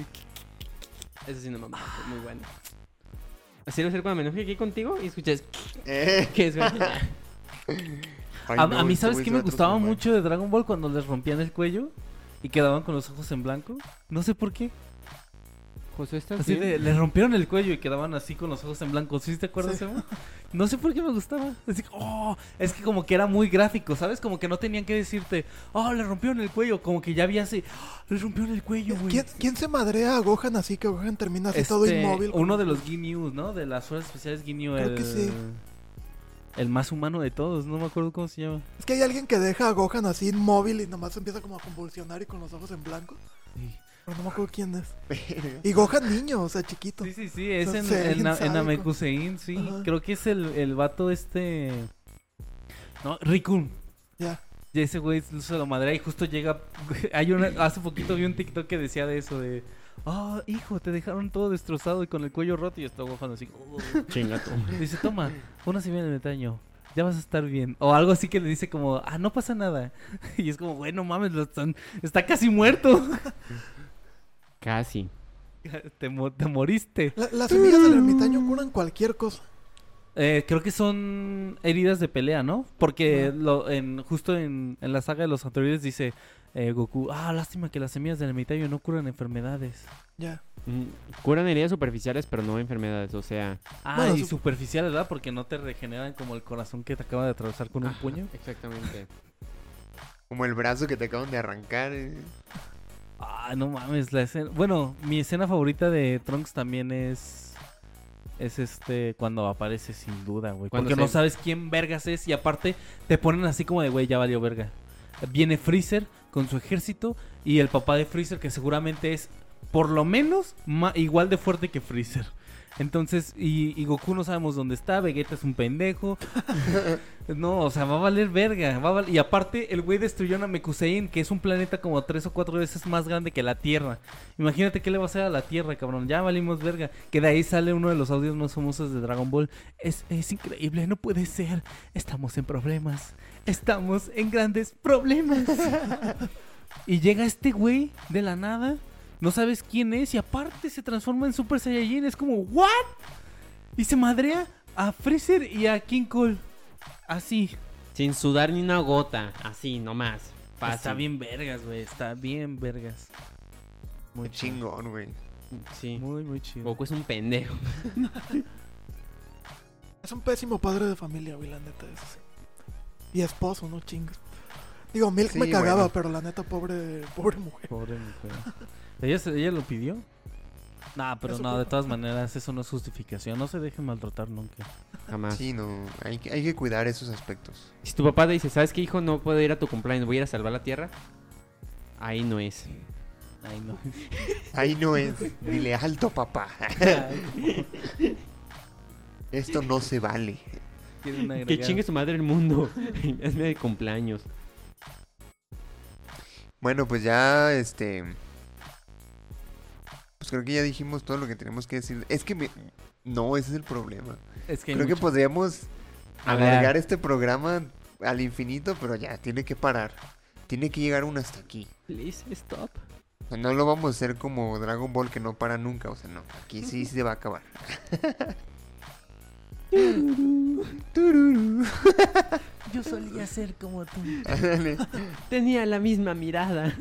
Eso sí, no mames, es muy bueno. Así lo hacer cuando me enoje aquí contigo y escuchas. Eh. ¿Qué es? Ay, a, no, a mí, este ¿sabes güey qué me gustaba mucho de Dragon Ball cuando les rompían el cuello y quedaban con los ojos en blanco? No sé por qué. José, ¿estás Así bien? de, les rompieron el cuello y quedaban así con los ojos en blanco. ¿Sí te acuerdas, Sí. No sé por qué me gustaba. Así, oh, es que como que era muy gráfico, ¿sabes? Como que no tenían que decirte, oh, le rompieron el cuello. Como que ya había así, oh, le rompieron el cuello, güey. ¿Quién, quién se madrea a Gohan así que Gohan termina así todo Este, inmóvil? Uno de los Ginyu, ¿no? De las fuerzas especiales Ginyu, Creo el... que sí. El más humano de todos, no me acuerdo cómo se llama. Es que hay alguien que deja a Gohan así inmóvil y nomás empieza como a convulsionar y con los ojos en blanco. Pero no me acuerdo quién es. Y Gohan niño, o sea, chiquito. Sí, sí, sí, es en, en, en. Namekusein, sí. Ajá. Creo que es el, el vato este... No, Rikun. Ya. Y ese güey se lo madrea y justo llega... Hay una... Hace poquito vi un TikTok que decía de eso, de... Ah, hijo, te dejaron todo destrozado y con el cuello roto y está Gohan así... "Oh". Chinga tú. Dice, toma, póngase bien el metaño. Ya vas a estar bien. O algo así que le dice como, ah, no pasa nada. Y es como, bueno, mames, lo están- está casi muerto. Casi. te, mo- te moriste. La- las semillas del ermitaño curan cualquier cosa. Eh, creo que son heridas de pelea, ¿no? Porque lo, en, justo en, en la saga de los anteriores dice eh, Goku, ah, lástima que las semillas del ermitaño no curan enfermedades. Ya. Mm, Curan heridas superficiales, pero no enfermedades. O sea, Ah, Bueno, y su- superficial, ¿verdad? Porque no te regeneran como el corazón que te acaba de atravesar con un ajá, puño. Exactamente. Como el brazo que te acaban de arrancar. eh. Ah, no mames, la escena... Bueno, mi escena favorita de Trunks también es... Es este, cuando aparece sin duda, güey. Cuando Porque no sabes quién vergas es y aparte te ponen así como de, güey, ya valió verga. Viene Freezer con su ejército y el papá de Freezer que seguramente es por lo menos igual de fuerte que Freezer. Entonces, y, y Goku no sabemos dónde está, Vegeta es un pendejo. no, o sea, va a valer verga. va a val- Y aparte, el güey destruyó Namekusein, que es un planeta como tres o cuatro veces más grande que la Tierra. Imagínate qué le va a hacer a la Tierra, cabrón. Ya valimos verga. Que de ahí sale uno de los audios más famosos de Dragon Ball. Es, es increíble, no puede ser. Estamos en problemas. Estamos en grandes problemas. y llega este güey de la nada. No sabes quién es y aparte se transforma en Super Saiyajin. Es como, ¿what? Y se madrea a Freezer y a King Cole. Así. Sin sudar ni una gota. Así, nomás. Fácil. Está bien vergas, güey. Está bien vergas. Muy Qué chingón, güey. Sí. Muy, muy chido. Goku es un pendejo. Es un pésimo padre de familia, güey, la neta, eso sí. Y esposo, no chingas. Digo, Milk Sí, me cagaba, bueno. pero la neta, pobre, pobre mujer. Pobre mujer. ¿Ella, ¿Ella lo pidió? Nah, pero Eso no, de todas maneras, eso no es justificación. No se dejen maltratar nunca. Jamás. Sí, no. Hay, que- hay que cuidar esos aspectos. Si tu papá te dice, ¿sabes qué, hijo? No puedo ir a tu cumpleaños, voy a ir a salvar la tierra. Ahí no es. Ay, no. Ahí no es. Dile alto, papá. Esto no se vale. Quieren Que agregar- chingue su madre el mundo. es de cumpleaños. Bueno, pues ya, este... Pues creo que ya dijimos todo lo que tenemos que decir. Es que me... No, ese es el problema. Es que Creo que podríamos alargar este programa al infinito, pero ya, tiene que parar. Tiene que llegar uno hasta aquí. Please stop. O sea, no lo vamos a hacer como Dragon Ball que no para nunca. O sea, no. Aquí sí se va a acabar. Tururú. Yo solía ser como tú. Tenía la misma mirada.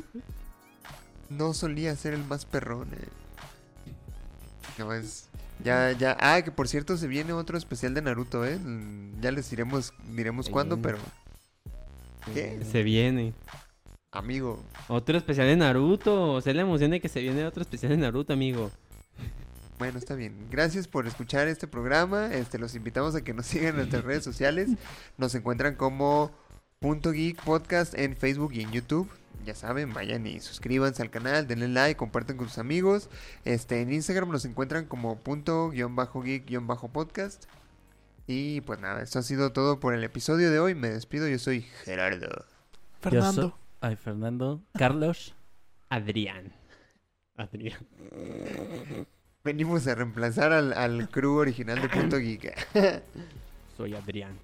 No solía ser el más perrón. eh. Es. Ya, ya. Ah, que por cierto se viene otro especial de Naruto, ¿eh? Mm, Ya les diremos, diremos cuándo, pero. ¿Qué? Se viene. Amigo. Otro especial de Naruto. O sea, la emoción de que se viene otro especial de Naruto, amigo. Bueno, está bien. Gracias por escuchar este programa. Este, los invitamos a que nos sigan en nuestras redes sociales. Nos encuentran como Punto Geek Podcast en Facebook y en YouTube. Ya saben, vayan y suscríbanse al canal, denle like, comparten con sus amigos. Este, en Instagram nos encuentran como punto guion bajo geek guion bajo podcast. Y pues nada, esto ha sido todo por el episodio de hoy. Me despido, yo soy Gerardo. Fernando. Yo so- Ay, Fernando. Carlos. Adrián. Adrián. Venimos a reemplazar al, al crew original de Punto Geek. Soy Adrián.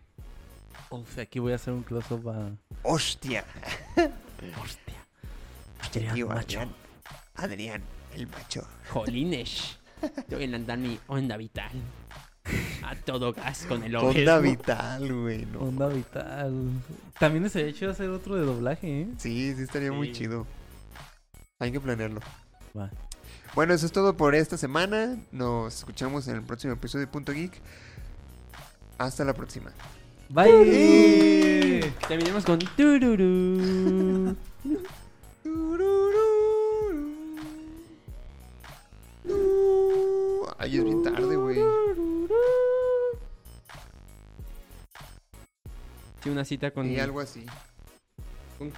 Uf, aquí voy a hacer un close-up a... ¡Hostia! Hostia. Adrián tío, Macho. Adrián. Adrián, el macho. Jolines. Voy a andar mi onda vital. A todo gas con el Onda obispo. vital, güey. no. Onda vital. También estaría hecho hacer otro de doblaje, ¿eh? Sí, sí estaría muy chido. Hay que planearlo. Va. Bueno, eso es todo por esta semana. Nos escuchamos en el próximo episodio de Punto Geek. Hasta la próxima. Bye. Terminemos con tururú. Ay, es bien tarde, güey. Sí, una cita con, Y algo así. con